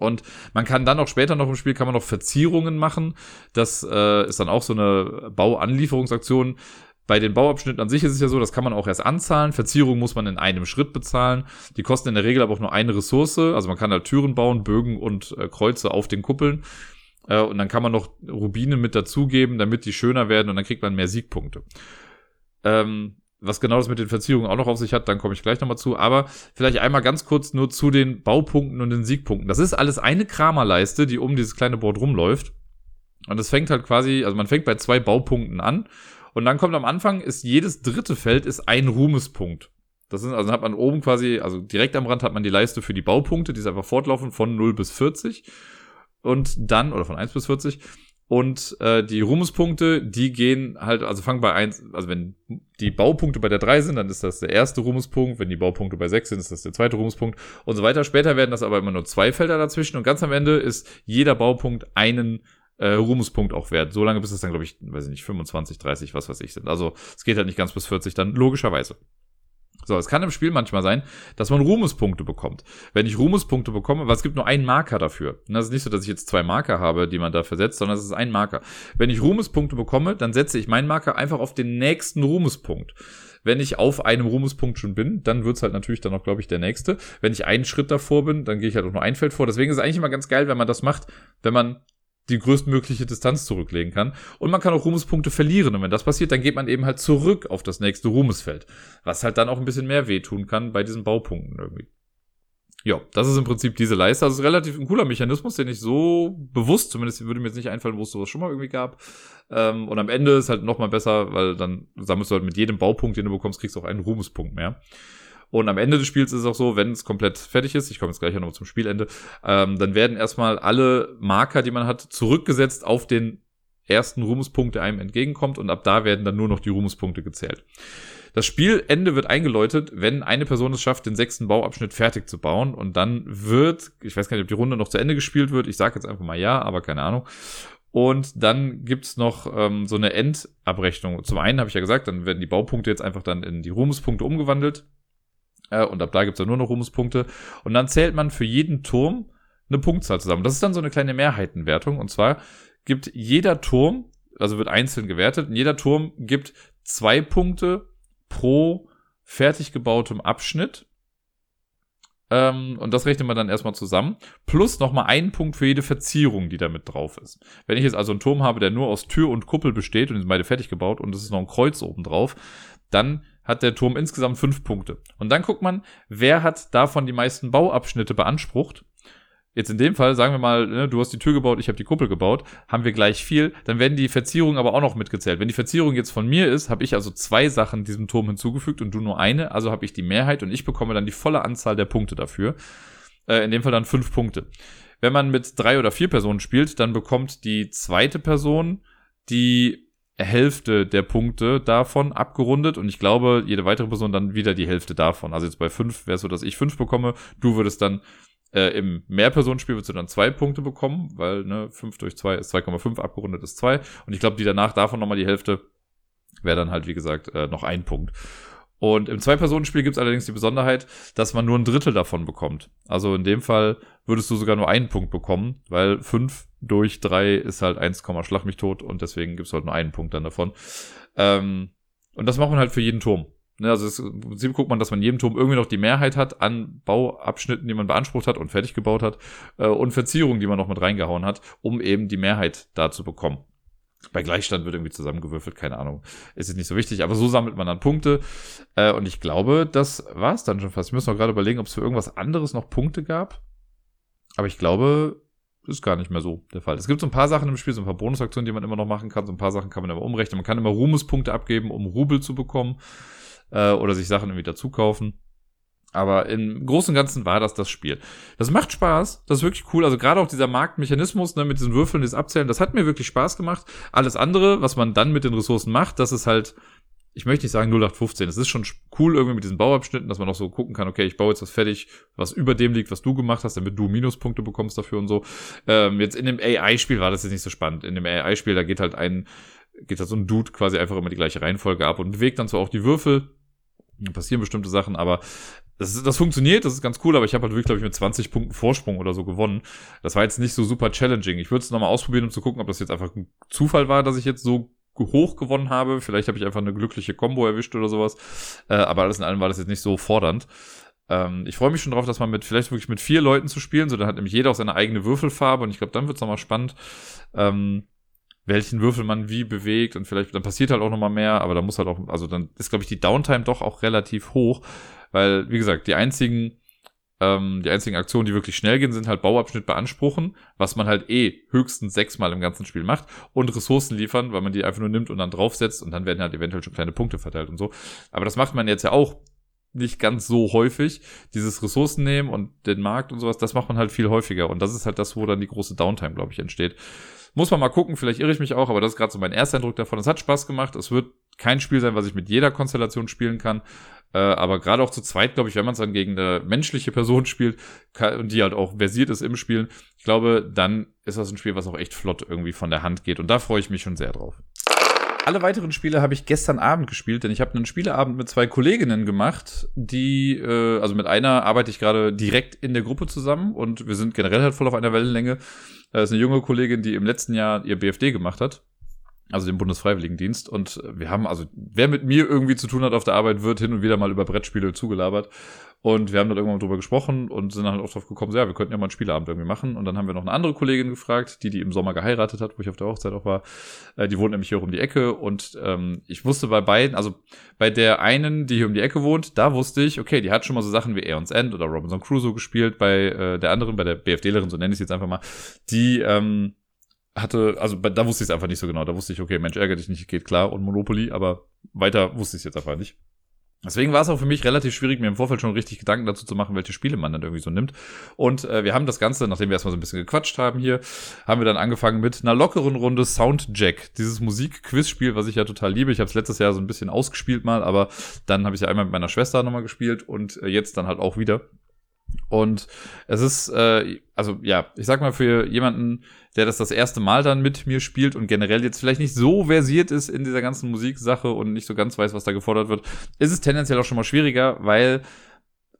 Und man kann dann auch später noch im Spiel kann man noch Verzierungen machen. Das äh, ist dann auch so eine Bauanlieferungsaktion. Bei den Bauabschnitten an sich ist es ja so, das kann man auch erst anzahlen. Verzierung muss man in einem Schritt bezahlen. Die kosten in der Regel aber auch nur eine Ressource. Also man kann halt Türen bauen, Bögen und äh, Kreuze auf den Kuppeln. Äh, und dann kann man noch Rubine mit dazugeben, damit die schöner werden und dann kriegt man mehr Siegpunkte. Ähm, was genau das mit den Verzierungen auch noch auf sich hat, dann komme ich gleich nochmal zu. Aber vielleicht einmal ganz kurz nur zu den Baupunkten und den Siegpunkten. Das ist alles eine Kramerleiste, die um dieses kleine Board rumläuft. Und es fängt halt quasi, also man fängt bei zwei Baupunkten an. Und dann kommt am Anfang, ist jedes dritte Feld ist ein Ruhmespunkt. Das ist, also hat man oben quasi, also direkt am Rand hat man die Leiste für die Baupunkte, die ist einfach fortlaufen von 0 bis 40. Und dann, oder von 1 bis 40. Und äh, die Ruhmespunkte, die gehen halt, also fangen bei eins, also wenn die Baupunkte bei der drei sind, dann ist das der erste Ruhmespunkt. Wenn die Baupunkte bei sechs sind, ist das der zweite Ruhmespunkt und so weiter. Später werden das aber immer nur zwei Felder dazwischen und ganz am Ende ist jeder Baupunkt einen äh, Ruhmespunkt auch wert. So lange bis es dann, glaube ich, weiß ich nicht, 25, 30, was weiß ich sind. Also es geht halt nicht ganz bis 40 dann, logischerweise. So, es kann im Spiel manchmal sein, dass man Ruhmespunkte bekommt. Wenn ich Ruhmespunkte bekomme, weil es gibt nur einen Marker dafür. Und das ist nicht so, dass ich jetzt zwei Marker habe, die man da versetzt, sondern es ist ein Marker. Wenn ich Ruhmespunkte bekomme, dann setze ich meinen Marker einfach auf den nächsten Ruhmespunkt. Wenn ich auf einem Ruhmespunkt schon bin, dann wird's halt natürlich dann auch, glaube ich, der nächste. Wenn ich einen Schritt davor bin, dann gehe ich halt auch nur ein Feld vor. Deswegen ist es eigentlich immer ganz geil, wenn man das macht, wenn man die größtmögliche Distanz zurücklegen kann. Und man kann auch Ruhmespunkte verlieren. Und wenn das passiert, dann geht man eben halt zurück auf das nächste Ruhmesfeld. Was halt dann auch ein bisschen mehr wehtun kann bei diesen Baupunkten irgendwie. Ja, das ist im Prinzip diese Leiste. Also ist relativ ein cooler Mechanismus, den ich so bewusst, zumindest würde mir jetzt nicht einfallen, wo es sowas schon mal irgendwie gab. Ähm, und am Ende ist halt nochmal besser, weil dann sammelst du halt mit jedem Baupunkt, den du bekommst, kriegst du auch einen Ruhmespunkt mehr. Und am Ende des Spiels ist es auch so, wenn es komplett fertig ist, ich komme jetzt gleich noch zum Spielende, ähm, dann werden erstmal alle Marker, die man hat, zurückgesetzt auf den ersten Ruhmespunkt, der einem entgegenkommt und ab da werden dann nur noch die Ruhmespunkte gezählt. Das Spielende wird eingeläutet, wenn eine Person es schafft, den sechsten Bauabschnitt fertig zu bauen und dann wird, ich weiß gar nicht, ob die Runde noch zu Ende gespielt wird, ich sage jetzt einfach mal ja, aber keine Ahnung. Und dann gibt's noch ähm, so eine Endabrechnung. Zum einen habe ich ja gesagt, dann werden die Baupunkte jetzt einfach dann in die Ruhmespunkte umgewandelt. Und ab da gibt's dann nur noch Ruhmespunkte. Und dann zählt man für jeden Turm eine Punktzahl zusammen. Das ist dann so eine kleine Mehrheitenwertung. Und zwar gibt jeder Turm, also wird einzeln gewertet, und jeder Turm gibt zwei Punkte pro fertig gebautem Abschnitt. Ähm, und das rechnet man dann erstmal zusammen. Plus nochmal einen Punkt für jede Verzierung, die da mit drauf ist. Wenn ich jetzt also einen Turm habe, der nur aus Tür und Kuppel besteht und sind beide fertig gebaut und es ist noch ein Kreuz oben drauf, dann hat der Turm insgesamt fünf Punkte. Und dann guckt man, wer hat davon die meisten Bauabschnitte beansprucht. Jetzt in dem Fall, sagen wir mal, ne, du hast die Tür gebaut, ich habe die Kuppel gebaut, haben wir gleich viel, dann werden die Verzierungen aber auch noch mitgezählt. Wenn die Verzierung jetzt von mir ist, habe ich also zwei Sachen diesem Turm hinzugefügt und du nur eine, also habe ich die Mehrheit und ich bekomme dann die volle Anzahl der Punkte dafür. Äh, in dem Fall dann fünf Punkte. Wenn man mit drei oder vier Personen spielt, dann bekommt die zweite Person die Hälfte der Punkte davon abgerundet und ich glaube, jede weitere Person dann wieder die Hälfte davon. Also jetzt bei fünf wäre es so, dass ich fünf bekomme, du würdest dann äh, im Mehrpersonenspiel würdest du dann zwei Punkte bekommen, weil ne, fünf durch zwei ist 2,5, abgerundet ist zwei und ich glaube, die danach davon nochmal die Hälfte wäre dann halt, wie gesagt, äh, noch ein Punkt. Und im Zwei-Personen-Spiel gibt es allerdings die Besonderheit, dass man nur ein Drittel davon bekommt. Also in dem Fall würdest du sogar nur einen Punkt bekommen, weil fünf durch drei ist halt 1, schlag mich tot und deswegen gibt es halt nur einen Punkt dann davon. Ähm, und das macht man halt für jeden Turm. Ne, also es, im Prinzip guckt man, dass man jedem Turm irgendwie noch die Mehrheit hat an Bauabschnitten, die man beansprucht hat und fertig gebaut hat äh, und Verzierungen, die man noch mit reingehauen hat, um eben die Mehrheit da zu bekommen. Bei Gleichstand wird irgendwie zusammengewürfelt, keine Ahnung. Ist jetzt nicht so wichtig, aber so sammelt man dann Punkte. Äh, und ich glaube, das war es dann schon fast. Ich muss noch gerade überlegen, ob es für irgendwas anderes noch Punkte gab. Aber ich glaube, ist gar nicht mehr so der Fall. Es gibt so ein paar Sachen im Spiel, so ein paar Bonusaktionen, die man immer noch machen kann. So ein paar Sachen kann man aber umrechnen. Man kann immer Ruhmespunkte abgeben, um Rubel zu bekommen. Äh, oder sich Sachen irgendwie dazu kaufen. Aber im Großen und Ganzen war das das Spiel. Das macht Spaß, das ist wirklich cool. Also gerade auch dieser Marktmechanismus ne, mit diesen Würfeln, das Abzählen, das hat mir wirklich Spaß gemacht. Alles andere, was man dann mit den Ressourcen macht, das ist halt, ich möchte nicht sagen 0815. Es ist schon cool irgendwie mit diesen Bauabschnitten, dass man auch so gucken kann, okay, ich baue jetzt was fertig, was über dem liegt, was du gemacht hast, damit du Minuspunkte bekommst dafür und so. Ähm, jetzt in dem AI-Spiel war das jetzt nicht so spannend. In dem AI-Spiel, da geht halt ein, geht halt so ein Dude quasi einfach immer die gleiche Reihenfolge ab und bewegt dann zwar auch die Würfel, passieren bestimmte Sachen, aber das, das funktioniert, das ist ganz cool, aber ich habe halt wirklich, glaube ich, mit 20 Punkten Vorsprung oder so gewonnen. Das war jetzt nicht so super challenging. Ich würde es nochmal ausprobieren, um zu gucken, ob das jetzt einfach ein Zufall war, dass ich jetzt so hoch gewonnen habe. Vielleicht habe ich einfach eine glückliche Combo erwischt oder sowas. Äh, aber alles in allem war das jetzt nicht so fordernd. Ähm, ich freue mich schon drauf, dass man mit, vielleicht wirklich mit vier Leuten zu spielen, so dann hat nämlich jeder auch seine eigene Würfelfarbe und ich glaube, dann wird es nochmal spannend. Ähm, welchen Würfel man wie bewegt und vielleicht, dann passiert halt auch nochmal mehr, aber da muss halt auch, also dann ist, glaube ich, die Downtime doch auch relativ hoch, weil, wie gesagt, die einzigen, ähm, die einzigen Aktionen, die wirklich schnell gehen, sind halt Bauabschnitt beanspruchen, was man halt eh höchstens sechsmal im ganzen Spiel macht und Ressourcen liefern, weil man die einfach nur nimmt und dann draufsetzt und dann werden halt eventuell schon kleine Punkte verteilt und so. Aber das macht man jetzt ja auch nicht ganz so häufig. Dieses Ressourcen nehmen und den Markt und sowas, das macht man halt viel häufiger. Und das ist halt das, wo dann die große Downtime, glaube ich, entsteht. Muss man mal gucken, vielleicht irre ich mich auch, aber das ist gerade so mein erster Eindruck davon. Es hat Spaß gemacht. Es wird kein Spiel sein, was ich mit jeder Konstellation spielen kann. Äh, aber gerade auch zu zweit, glaube ich, wenn man es dann gegen eine menschliche Person spielt und die halt auch versiert ist im Spielen, ich glaube, dann ist das ein Spiel, was auch echt flott irgendwie von der Hand geht. Und da freue ich mich schon sehr drauf. Alle weiteren Spiele habe ich gestern Abend gespielt, denn ich habe einen Spieleabend mit zwei Kolleginnen gemacht, die, äh, also mit einer arbeite ich gerade direkt in der Gruppe zusammen und wir sind generell halt voll auf einer Wellenlänge. Das ist eine junge Kollegin, die im letzten Jahr ihr BFD gemacht hat also den Bundesfreiwilligendienst. Und wir haben, also wer mit mir irgendwie zu tun hat auf der Arbeit, wird hin und wieder mal über Brettspiele zugelabert. Und wir haben dann irgendwann drüber gesprochen und sind dann halt auch drauf gekommen, so, ja, wir könnten ja mal einen Spieleabend irgendwie machen. Und dann haben wir noch eine andere Kollegin gefragt, die, die im Sommer geheiratet hat, wo ich auf der Hochzeit auch war. Äh, die wohnt nämlich hier um die Ecke. Und ähm, ich wusste bei beiden, also bei der einen, die hier um die Ecke wohnt, da wusste ich, okay, die hat schon mal so Sachen wie Aeons End oder Robinson Crusoe gespielt. Bei äh, der anderen, bei der BFDlerin, so nenne ich es jetzt einfach mal, die ähm, hatte, also da wusste ich es einfach nicht so genau. Da wusste ich, okay, Mensch, ärgere dich nicht, geht klar und Monopoly, aber weiter wusste ich es jetzt einfach nicht. Deswegen war es auch für mich relativ schwierig, mir im Vorfeld schon richtig Gedanken dazu zu machen, welche Spiele man dann irgendwie so nimmt. Und äh, wir haben das Ganze, nachdem wir erstmal so ein bisschen gequatscht haben hier, haben wir dann angefangen mit einer lockeren Runde Soundjack. Dieses Musik-Quiz-Spiel, was ich ja total liebe. Ich habe es letztes Jahr so ein bisschen ausgespielt mal, aber dann habe ich ja einmal mit meiner Schwester nochmal gespielt und äh, jetzt dann halt auch wieder. Und es ist, äh, also ja, ich sag mal, für jemanden, der das das erste Mal dann mit mir spielt und generell jetzt vielleicht nicht so versiert ist in dieser ganzen Musiksache und nicht so ganz weiß, was da gefordert wird, ist es tendenziell auch schon mal schwieriger, weil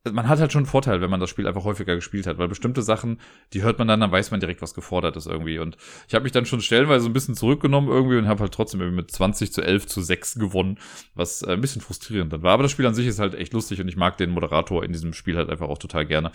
man hat halt schon einen Vorteil, wenn man das Spiel einfach häufiger gespielt hat, weil bestimmte Sachen, die hört man dann, dann weiß man direkt, was gefordert ist irgendwie. Und ich habe mich dann schon stellenweise ein bisschen zurückgenommen irgendwie und habe halt trotzdem irgendwie mit 20 zu 11 zu 6 gewonnen, was äh, ein bisschen frustrierend dann war. Aber das Spiel an sich ist halt echt lustig und ich mag den Moderator in diesem Spiel halt einfach auch total gerne.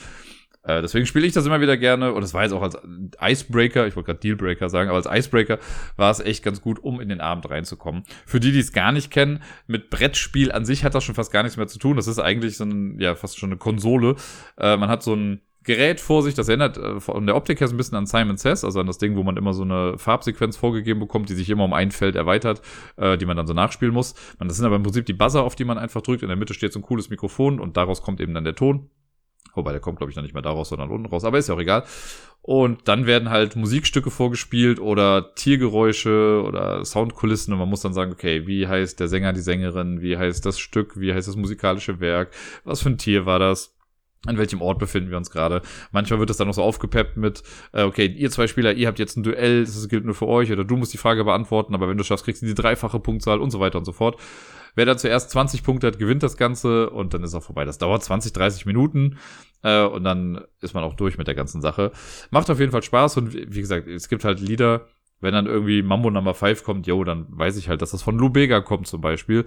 Äh, deswegen spiele ich das immer wieder gerne und es war jetzt auch als Icebreaker, ich wollte gerade Dealbreaker sagen, aber als Icebreaker war es echt ganz gut, um in den Abend reinzukommen. Für die, die es gar nicht kennen, mit Brettspiel an sich hat das schon fast gar nichts mehr zu tun. Das ist eigentlich so ein, ja, fast schon eine Konsole. Äh, man hat so ein Gerät vor sich, das erinnert äh, von der Optik her so ein bisschen an Simon Says, also an das Ding, wo man immer so eine Farbsequenz vorgegeben bekommt, die sich immer um ein Feld erweitert, äh, die man dann so nachspielen muss. Man, das sind aber im Prinzip die Buzzer, auf die man einfach drückt. In der Mitte steht so ein cooles Mikrofon und daraus kommt eben dann der Ton. Wobei, der kommt, glaube ich, noch nicht mehr daraus, sondern unten raus. Aber ist ja auch egal. Und dann werden halt Musikstücke vorgespielt oder Tiergeräusche oder Soundkulissen. Und man muss dann sagen, okay, wie heißt der Sänger, die Sängerin? Wie heißt das Stück? Wie heißt das musikalische Werk? Was für ein Tier war das? an welchem Ort befinden wir uns gerade. Manchmal wird es dann noch so aufgepeppt mit, äh, okay, ihr zwei Spieler, ihr habt jetzt ein Duell, das gilt nur für euch, oder du musst die Frage beantworten, aber wenn du schaffst, kriegst du die dreifache Punktzahl und so weiter und so fort. Wer dann zuerst 20 Punkte hat, gewinnt das Ganze und dann ist auch vorbei. Das dauert 20, 30 Minuten äh, und dann ist man auch durch mit der ganzen Sache. Macht auf jeden Fall Spaß und wie gesagt, es gibt halt Lieder, wenn dann irgendwie Mambo Number 5 kommt, yo, dann weiß ich halt, dass das von Lou Bega kommt zum Beispiel.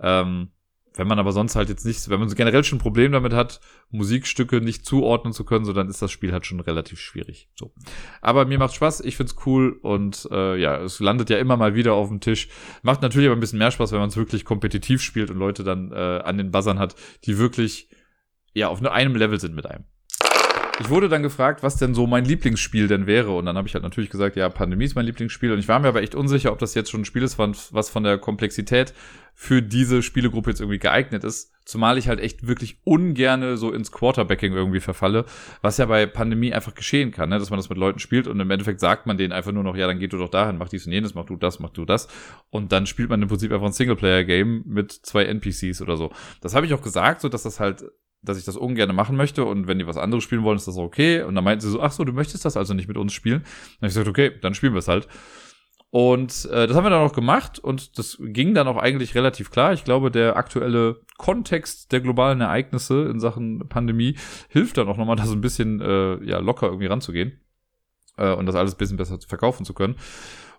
Ähm, wenn man aber sonst halt jetzt nicht, wenn man generell schon ein Problem damit hat, Musikstücke nicht zuordnen zu können, so dann ist das Spiel halt schon relativ schwierig. So. Aber mir macht Spaß, ich find's cool und äh, ja, es landet ja immer mal wieder auf dem Tisch. Macht natürlich aber ein bisschen mehr Spaß, wenn man es wirklich kompetitiv spielt und Leute dann äh, an den Buzzern hat, die wirklich ja auf nur einem Level sind mit einem. Ich wurde dann gefragt, was denn so mein Lieblingsspiel denn wäre. Und dann habe ich halt natürlich gesagt, ja, Pandemie ist mein Lieblingsspiel. Und ich war mir aber echt unsicher, ob das jetzt schon ein Spiel ist, was von der Komplexität für diese Spielegruppe jetzt irgendwie geeignet ist. Zumal ich halt echt wirklich ungerne so ins Quarterbacking irgendwie verfalle, was ja bei Pandemie einfach geschehen kann, ne? dass man das mit Leuten spielt und im Endeffekt sagt man denen einfach nur noch, ja, dann geht du doch dahin, mach dies und jenes, mach du das, mach du das. Und dann spielt man im Prinzip einfach ein Singleplayer-Game mit zwei NPCs oder so. Das habe ich auch gesagt, so dass das halt dass ich das ungern machen möchte und wenn die was anderes spielen wollen, ist das okay. Und dann meinte sie so, ach so, du möchtest das also nicht mit uns spielen? Dann habe ich gesagt, okay, dann spielen wir es halt. Und äh, das haben wir dann auch gemacht und das ging dann auch eigentlich relativ klar. Ich glaube, der aktuelle Kontext der globalen Ereignisse in Sachen Pandemie hilft dann auch nochmal, da so ein bisschen äh, ja, locker irgendwie ranzugehen äh, und das alles ein bisschen besser verkaufen zu können.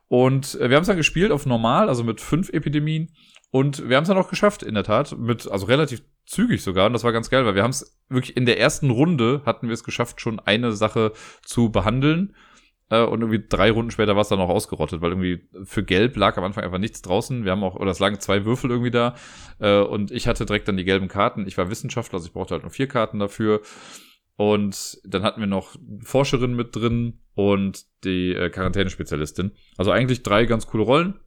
Und äh, wir haben es dann gespielt auf normal, also mit fünf Epidemien. Und wir haben es dann auch geschafft, in der Tat, mit, also relativ zügig sogar. Und das war ganz geil, weil wir haben es wirklich in der ersten Runde hatten wir es geschafft, schon eine Sache zu behandeln. Äh, und irgendwie drei Runden später war es dann auch ausgerottet, weil irgendwie für Gelb lag am Anfang einfach nichts draußen. Wir haben auch, oder es lagen zwei Würfel irgendwie da. Äh, und ich hatte direkt dann die gelben Karten. Ich war Wissenschaftler, also ich brauchte halt nur vier Karten dafür. Und dann hatten wir noch Forscherin mit drin und die äh, Quarantänespezialistin. Also eigentlich drei ganz coole Rollen.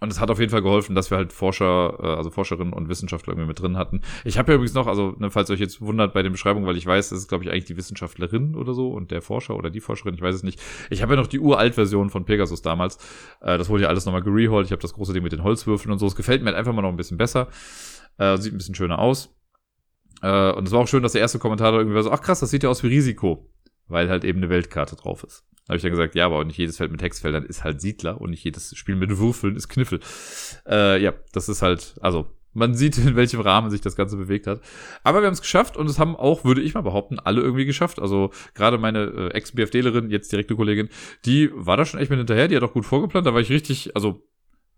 Und es hat auf jeden Fall geholfen, dass wir halt Forscher, äh, also Forscherinnen und Wissenschaftler irgendwie mit drin hatten. Ich habe ja übrigens noch, also ne, falls ihr euch jetzt wundert bei den Beschreibungen, weil ich weiß, das ist glaube ich eigentlich die Wissenschaftlerin oder so und der Forscher oder die Forscherin, ich weiß es nicht. Ich habe ja noch die uralt-Version von Pegasus damals. Äh, das wurde ja alles nochmal gereholt. Ich habe das große Ding mit den Holzwürfeln und so. Es gefällt mir halt einfach mal noch ein bisschen besser. Äh, sieht ein bisschen schöner aus. Und es war auch schön, dass der erste Kommentar irgendwie war so, ach krass, das sieht ja aus wie Risiko. Weil halt eben eine Weltkarte drauf ist habe ich dann gesagt, ja, aber nicht jedes Feld mit Hexfeldern ist halt Siedler und nicht jedes Spiel mit Würfeln ist Kniffel. Äh, ja, das ist halt, also man sieht, in welchem Rahmen sich das Ganze bewegt hat. Aber wir haben es geschafft und es haben auch, würde ich mal behaupten, alle irgendwie geschafft. Also gerade meine äh, Ex-BFDlerin, jetzt direkte Kollegin, die war da schon echt mit hinterher, die hat auch gut vorgeplant. Da war ich richtig, also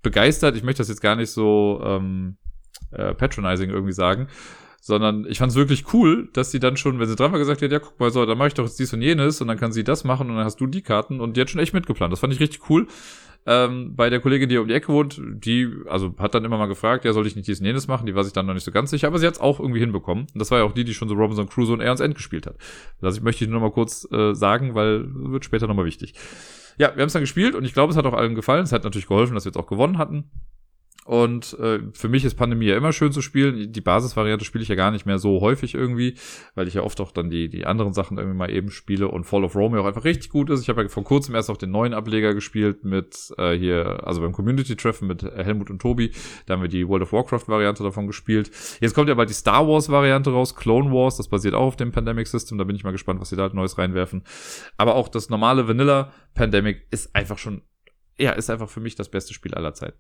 begeistert. Ich möchte das jetzt gar nicht so ähm, äh, patronizing irgendwie sagen sondern ich fand es wirklich cool, dass sie dann schon, wenn sie dreimal gesagt hat, ja, guck mal, so, dann mache ich doch jetzt dies und jenes und dann kann sie das machen und dann hast du die Karten und die hat schon echt mitgeplant. Das fand ich richtig cool. Ähm, bei der Kollegin, die um die Ecke wohnt, die, also hat dann immer mal gefragt, ja, soll ich nicht dies und jenes machen? Die war sich dann noch nicht so ganz sicher, aber sie hat es auch irgendwie hinbekommen. Und das war ja auch die, die schon so Robinson Crusoe und Aeons End gespielt hat. Das möchte ich nur noch mal kurz äh, sagen, weil wird später noch mal wichtig. Ja, wir haben es dann gespielt und ich glaube, es hat auch allen gefallen. Es hat natürlich geholfen, dass wir jetzt auch gewonnen hatten. Und äh, für mich ist Pandemie ja immer schön zu spielen. Die Basisvariante spiele ich ja gar nicht mehr so häufig irgendwie, weil ich ja oft auch dann die, die anderen Sachen irgendwie mal eben spiele und Fall of Rome ja auch einfach richtig gut ist. Ich habe ja vor kurzem erst auch den neuen Ableger gespielt mit äh, hier, also beim Community-Treffen mit Helmut und Tobi. Da haben wir die World of Warcraft-Variante davon gespielt. Jetzt kommt ja bald die Star Wars-Variante raus, Clone Wars, das basiert auch auf dem Pandemic System. Da bin ich mal gespannt, was sie da halt Neues reinwerfen. Aber auch das normale Vanilla Pandemic ist einfach schon, ja, ist einfach für mich das beste Spiel aller Zeiten.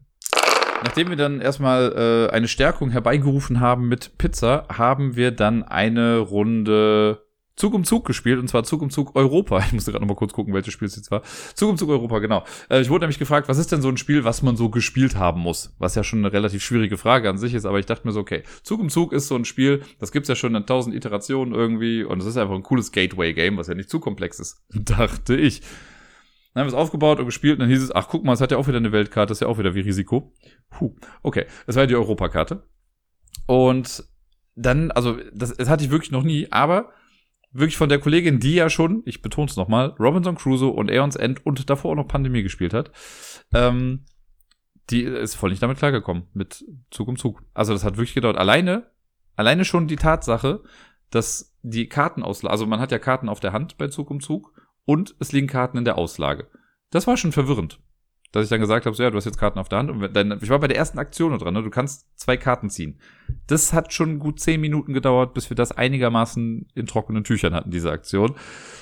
Nachdem wir dann erstmal äh, eine Stärkung herbeigerufen haben mit Pizza, haben wir dann eine Runde Zug um Zug gespielt, und zwar Zug um Zug Europa. Ich musste gerade noch mal kurz gucken, welches Spiel es jetzt war. Zug um Zug Europa, genau. Äh, ich wurde nämlich gefragt, was ist denn so ein Spiel, was man so gespielt haben muss? Was ja schon eine relativ schwierige Frage an sich ist, aber ich dachte mir so, okay, Zug um Zug ist so ein Spiel, das gibt's ja schon in tausend Iterationen irgendwie, und es ist einfach ein cooles Gateway-Game, was ja nicht zu komplex ist. Dachte ich. Dann haben wir es aufgebaut und gespielt und dann hieß es, ach guck mal, es hat ja auch wieder eine Weltkarte, ist ja auch wieder wie Risiko. Puh, okay. Das war ja die Europakarte. Und dann, also, das, das hatte ich wirklich noch nie, aber wirklich von der Kollegin, die ja schon, ich betone es nochmal, Robinson Crusoe und Aeons End und davor auch noch Pandemie gespielt hat, ähm, die ist voll nicht damit klargekommen, mit Zug um Zug. Also das hat wirklich gedauert. Alleine, alleine schon die Tatsache, dass die Karten auslage, also man hat ja Karten auf der Hand bei Zug um Zug und es liegen Karten in der Auslage. Das war schon verwirrend. Dass ich dann gesagt habe, so, ja, du hast jetzt Karten auf der Hand. Und dann, ich war bei der ersten Aktion dran, ne? du kannst zwei Karten ziehen. Das hat schon gut zehn Minuten gedauert, bis wir das einigermaßen in trockenen Tüchern hatten, diese Aktion.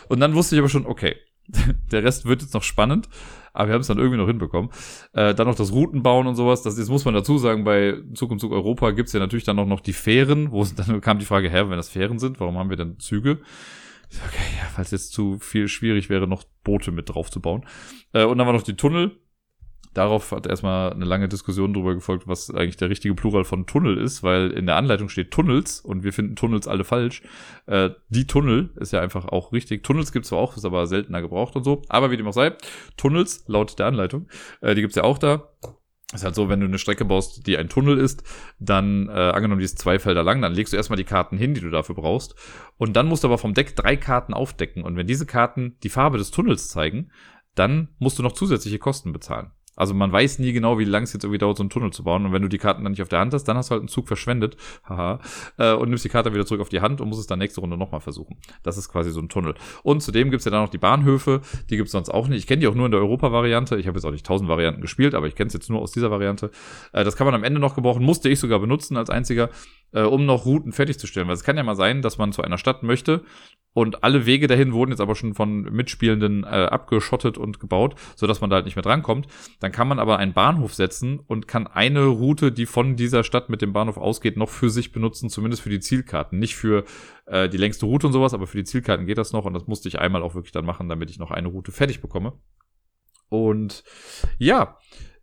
Und dann wusste ich aber schon, okay, der Rest wird jetzt noch spannend, aber wir haben es dann irgendwie noch hinbekommen. Äh, dann noch das Routenbauen und sowas. Das, das muss man dazu sagen, bei Zug um Zug Europa gibt's ja natürlich dann auch noch die Fähren, wo dann kam die Frage, hä, wenn das Fähren sind, warum haben wir denn Züge? Okay, ja, falls jetzt zu viel schwierig wäre, noch Boote mit drauf zu bauen. Äh, und dann war noch die Tunnel. Darauf hat erstmal eine lange Diskussion darüber gefolgt, was eigentlich der richtige Plural von Tunnel ist, weil in der Anleitung steht Tunnels und wir finden Tunnels alle falsch. Äh, die Tunnel ist ja einfach auch richtig. Tunnels gibt es zwar auch, ist aber seltener gebraucht und so. Aber wie dem auch sei, Tunnels laut der Anleitung, äh, die gibt es ja auch da. Ist halt so, wenn du eine Strecke baust, die ein Tunnel ist, dann, äh, angenommen, die ist zwei Felder lang, dann legst du erstmal die Karten hin, die du dafür brauchst. Und dann musst du aber vom Deck drei Karten aufdecken. Und wenn diese Karten die Farbe des Tunnels zeigen, dann musst du noch zusätzliche Kosten bezahlen. Also man weiß nie genau, wie lang es jetzt irgendwie dauert, so einen Tunnel zu bauen. Und wenn du die Karten dann nicht auf der Hand hast, dann hast du halt einen Zug verschwendet. Haha. Äh, und nimmst die Karte wieder zurück auf die Hand und musst es dann nächste Runde nochmal versuchen. Das ist quasi so ein Tunnel. Und zudem gibt's ja dann noch die Bahnhöfe. Die gibt's sonst auch nicht. Ich kenne die auch nur in der Europa-Variante. Ich habe jetzt auch nicht tausend Varianten gespielt, aber ich kenne es jetzt nur aus dieser Variante. Äh, das kann man am Ende noch gebrauchen. Musste ich sogar benutzen als einziger, äh, um noch Routen fertigzustellen. Weil es kann ja mal sein, dass man zu einer Stadt möchte und alle Wege dahin wurden jetzt aber schon von Mitspielenden äh, abgeschottet und gebaut, sodass man da halt nicht mehr drankommt. Dann kann man aber einen Bahnhof setzen und kann eine Route, die von dieser Stadt mit dem Bahnhof ausgeht, noch für sich benutzen, zumindest für die Zielkarten. Nicht für äh, die längste Route und sowas, aber für die Zielkarten geht das noch und das musste ich einmal auch wirklich dann machen, damit ich noch eine Route fertig bekomme. Und ja,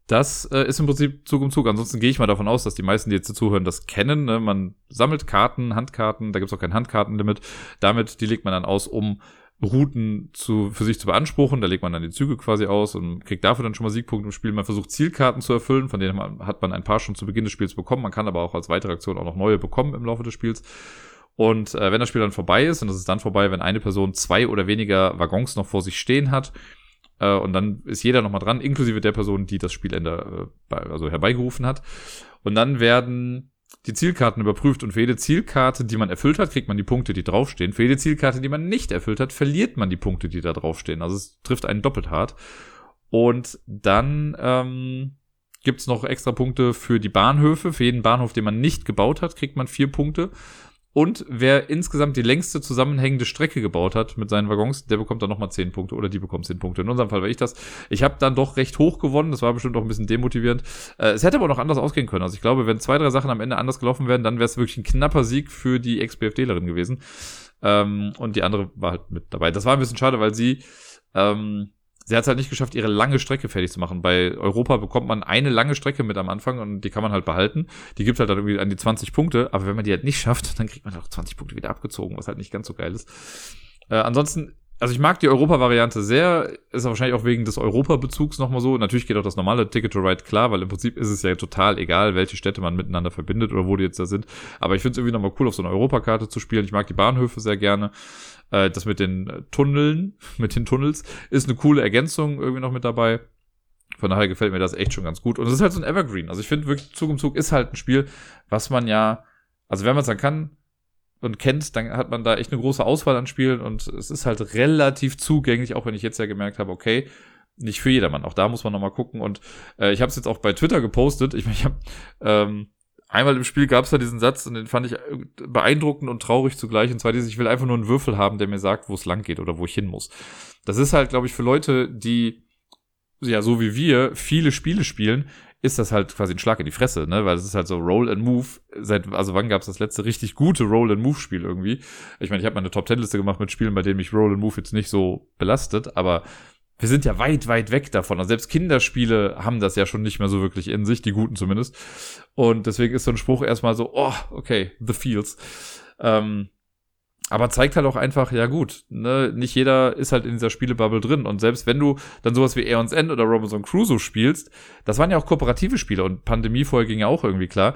das äh, ist im Prinzip Zug um Zug. Ansonsten gehe ich mal davon aus, dass die meisten, die jetzt zuhören, das kennen. Ne? Man sammelt Karten, Handkarten, da gibt's auch kein Handkartenlimit. Damit, die legt man dann aus, um Routen zu, für sich zu beanspruchen. Da legt man dann die Züge quasi aus und kriegt dafür dann schon mal Siegpunkte im Spiel. Man versucht Zielkarten zu erfüllen, von denen hat man ein paar schon zu Beginn des Spiels bekommen. Man kann aber auch als weitere Aktion auch noch neue bekommen im Laufe des Spiels. Und äh, wenn das Spiel dann vorbei ist, und das ist dann vorbei, wenn eine Person zwei oder weniger Waggons noch vor sich stehen hat, äh, und dann ist jeder nochmal dran, inklusive der Person, die das Spielende äh, also herbeigerufen hat. Und dann werden die Zielkarten überprüft und für jede Zielkarte, die man erfüllt hat, kriegt man die Punkte, die draufstehen. Für jede Zielkarte, die man nicht erfüllt hat, verliert man die Punkte, die da draufstehen. Also es trifft einen doppelt hart. Und dann ähm, gibt noch extra Punkte für die Bahnhöfe. Für jeden Bahnhof, den man nicht gebaut hat, kriegt man vier Punkte. Und wer insgesamt die längste zusammenhängende Strecke gebaut hat mit seinen Waggons, der bekommt dann nochmal 10 Punkte oder die bekommt 10 Punkte. In unserem Fall war ich das. Ich habe dann doch recht hoch gewonnen. Das war bestimmt auch ein bisschen demotivierend. Äh, es hätte aber noch anders ausgehen können. Also ich glaube, wenn zwei, drei Sachen am Ende anders gelaufen wären, dann wäre es wirklich ein knapper Sieg für die Ex-BFDlerin gewesen. Ähm, und die andere war halt mit dabei. Das war ein bisschen schade, weil sie ähm, sie hat es halt nicht geschafft, ihre lange Strecke fertig zu machen. Bei Europa bekommt man eine lange Strecke mit am Anfang und die kann man halt behalten. Die gibt halt dann irgendwie an die 20 Punkte, aber wenn man die halt nicht schafft, dann kriegt man auch 20 Punkte wieder abgezogen, was halt nicht ganz so geil ist. Äh, ansonsten, also ich mag die Europa-Variante sehr, ist wahrscheinlich auch wegen des Europa-Bezugs nochmal so. Natürlich geht auch das normale Ticket to Ride klar, weil im Prinzip ist es ja total egal, welche Städte man miteinander verbindet oder wo die jetzt da sind. Aber ich finde es irgendwie nochmal cool, auf so einer Europakarte zu spielen. Ich mag die Bahnhöfe sehr gerne. Äh, das mit den Tunneln, mit den Tunnels, ist eine coole Ergänzung irgendwie noch mit dabei. Von daher gefällt mir das echt schon ganz gut. Und es ist halt so ein Evergreen. Also ich finde wirklich, Zug um Zug ist halt ein Spiel, was man ja, also wenn man es dann kann und kennt, dann hat man da echt eine große Auswahl an Spielen und es ist halt relativ zugänglich, auch wenn ich jetzt ja gemerkt habe, okay, nicht für jedermann. Auch da muss man nochmal gucken. Und äh, ich habe es jetzt auch bei Twitter gepostet. Ich meine, ich habe ähm, einmal im Spiel gab es da diesen Satz und den fand ich beeindruckend und traurig zugleich. Und zwar dieses, ich will einfach nur einen Würfel haben, der mir sagt, wo es lang geht oder wo ich hin muss. Das ist halt, glaube ich, für Leute, die, ja, so wie wir, viele Spiele spielen, ist das halt quasi ein Schlag in die Fresse, ne? Weil es ist halt so Roll and Move. Seit, also wann gab es das letzte richtig gute Roll and Move Spiel irgendwie? Ich meine, ich habe mal eine Top Ten Liste gemacht mit Spielen, bei denen mich Roll and Move jetzt nicht so belastet, aber wir sind ja weit, weit weg davon. Also selbst Kinderspiele haben das ja schon nicht mehr so wirklich in sich, die guten zumindest. Und deswegen ist so ein Spruch erstmal so, oh, okay, the feels. Ähm, aber zeigt halt auch einfach, ja gut, ne, nicht jeder ist halt in dieser Spielebubble drin. Und selbst wenn du dann sowas wie Aeons End oder Robinson Crusoe spielst, das waren ja auch kooperative Spiele und Pandemie vorher ging ja auch irgendwie klar.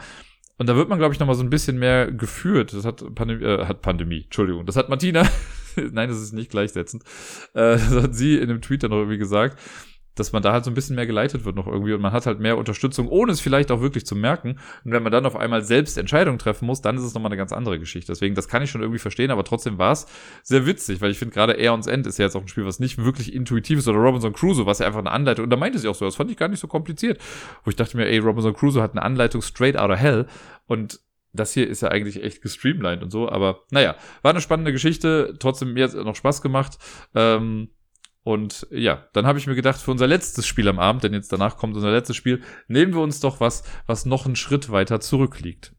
Und da wird man, glaube ich, nochmal so ein bisschen mehr geführt. Das hat Pandemie, äh, hat Pandemie, Entschuldigung. Das hat Martina, nein, das ist nicht gleichsetzend. Äh, das hat sie in einem Tweet dann noch irgendwie gesagt, dass man da halt so ein bisschen mehr geleitet wird noch irgendwie und man hat halt mehr Unterstützung, ohne es vielleicht auch wirklich zu merken. Und wenn man dann auf einmal selbst Entscheidungen treffen muss, dann ist es nochmal eine ganz andere Geschichte. Deswegen, das kann ich schon irgendwie verstehen, aber trotzdem war es sehr witzig, weil ich finde gerade Aeons End ist ja jetzt auch ein Spiel, was nicht wirklich intuitiv ist oder Robinson Crusoe, was ja einfach eine Anleitung, und da meinte sie auch so, das fand ich gar nicht so kompliziert. Wo ich dachte mir, ey, Robinson Crusoe hat eine Anleitung straight out of hell und das hier ist ja eigentlich echt gestreamlined und so, aber naja, war eine spannende Geschichte, trotzdem mir hat noch Spaß gemacht. Ähm, und ja, dann habe ich mir gedacht, für unser letztes Spiel am Abend, denn jetzt danach kommt unser letztes Spiel, nehmen wir uns doch was, was noch einen Schritt weiter zurückliegt.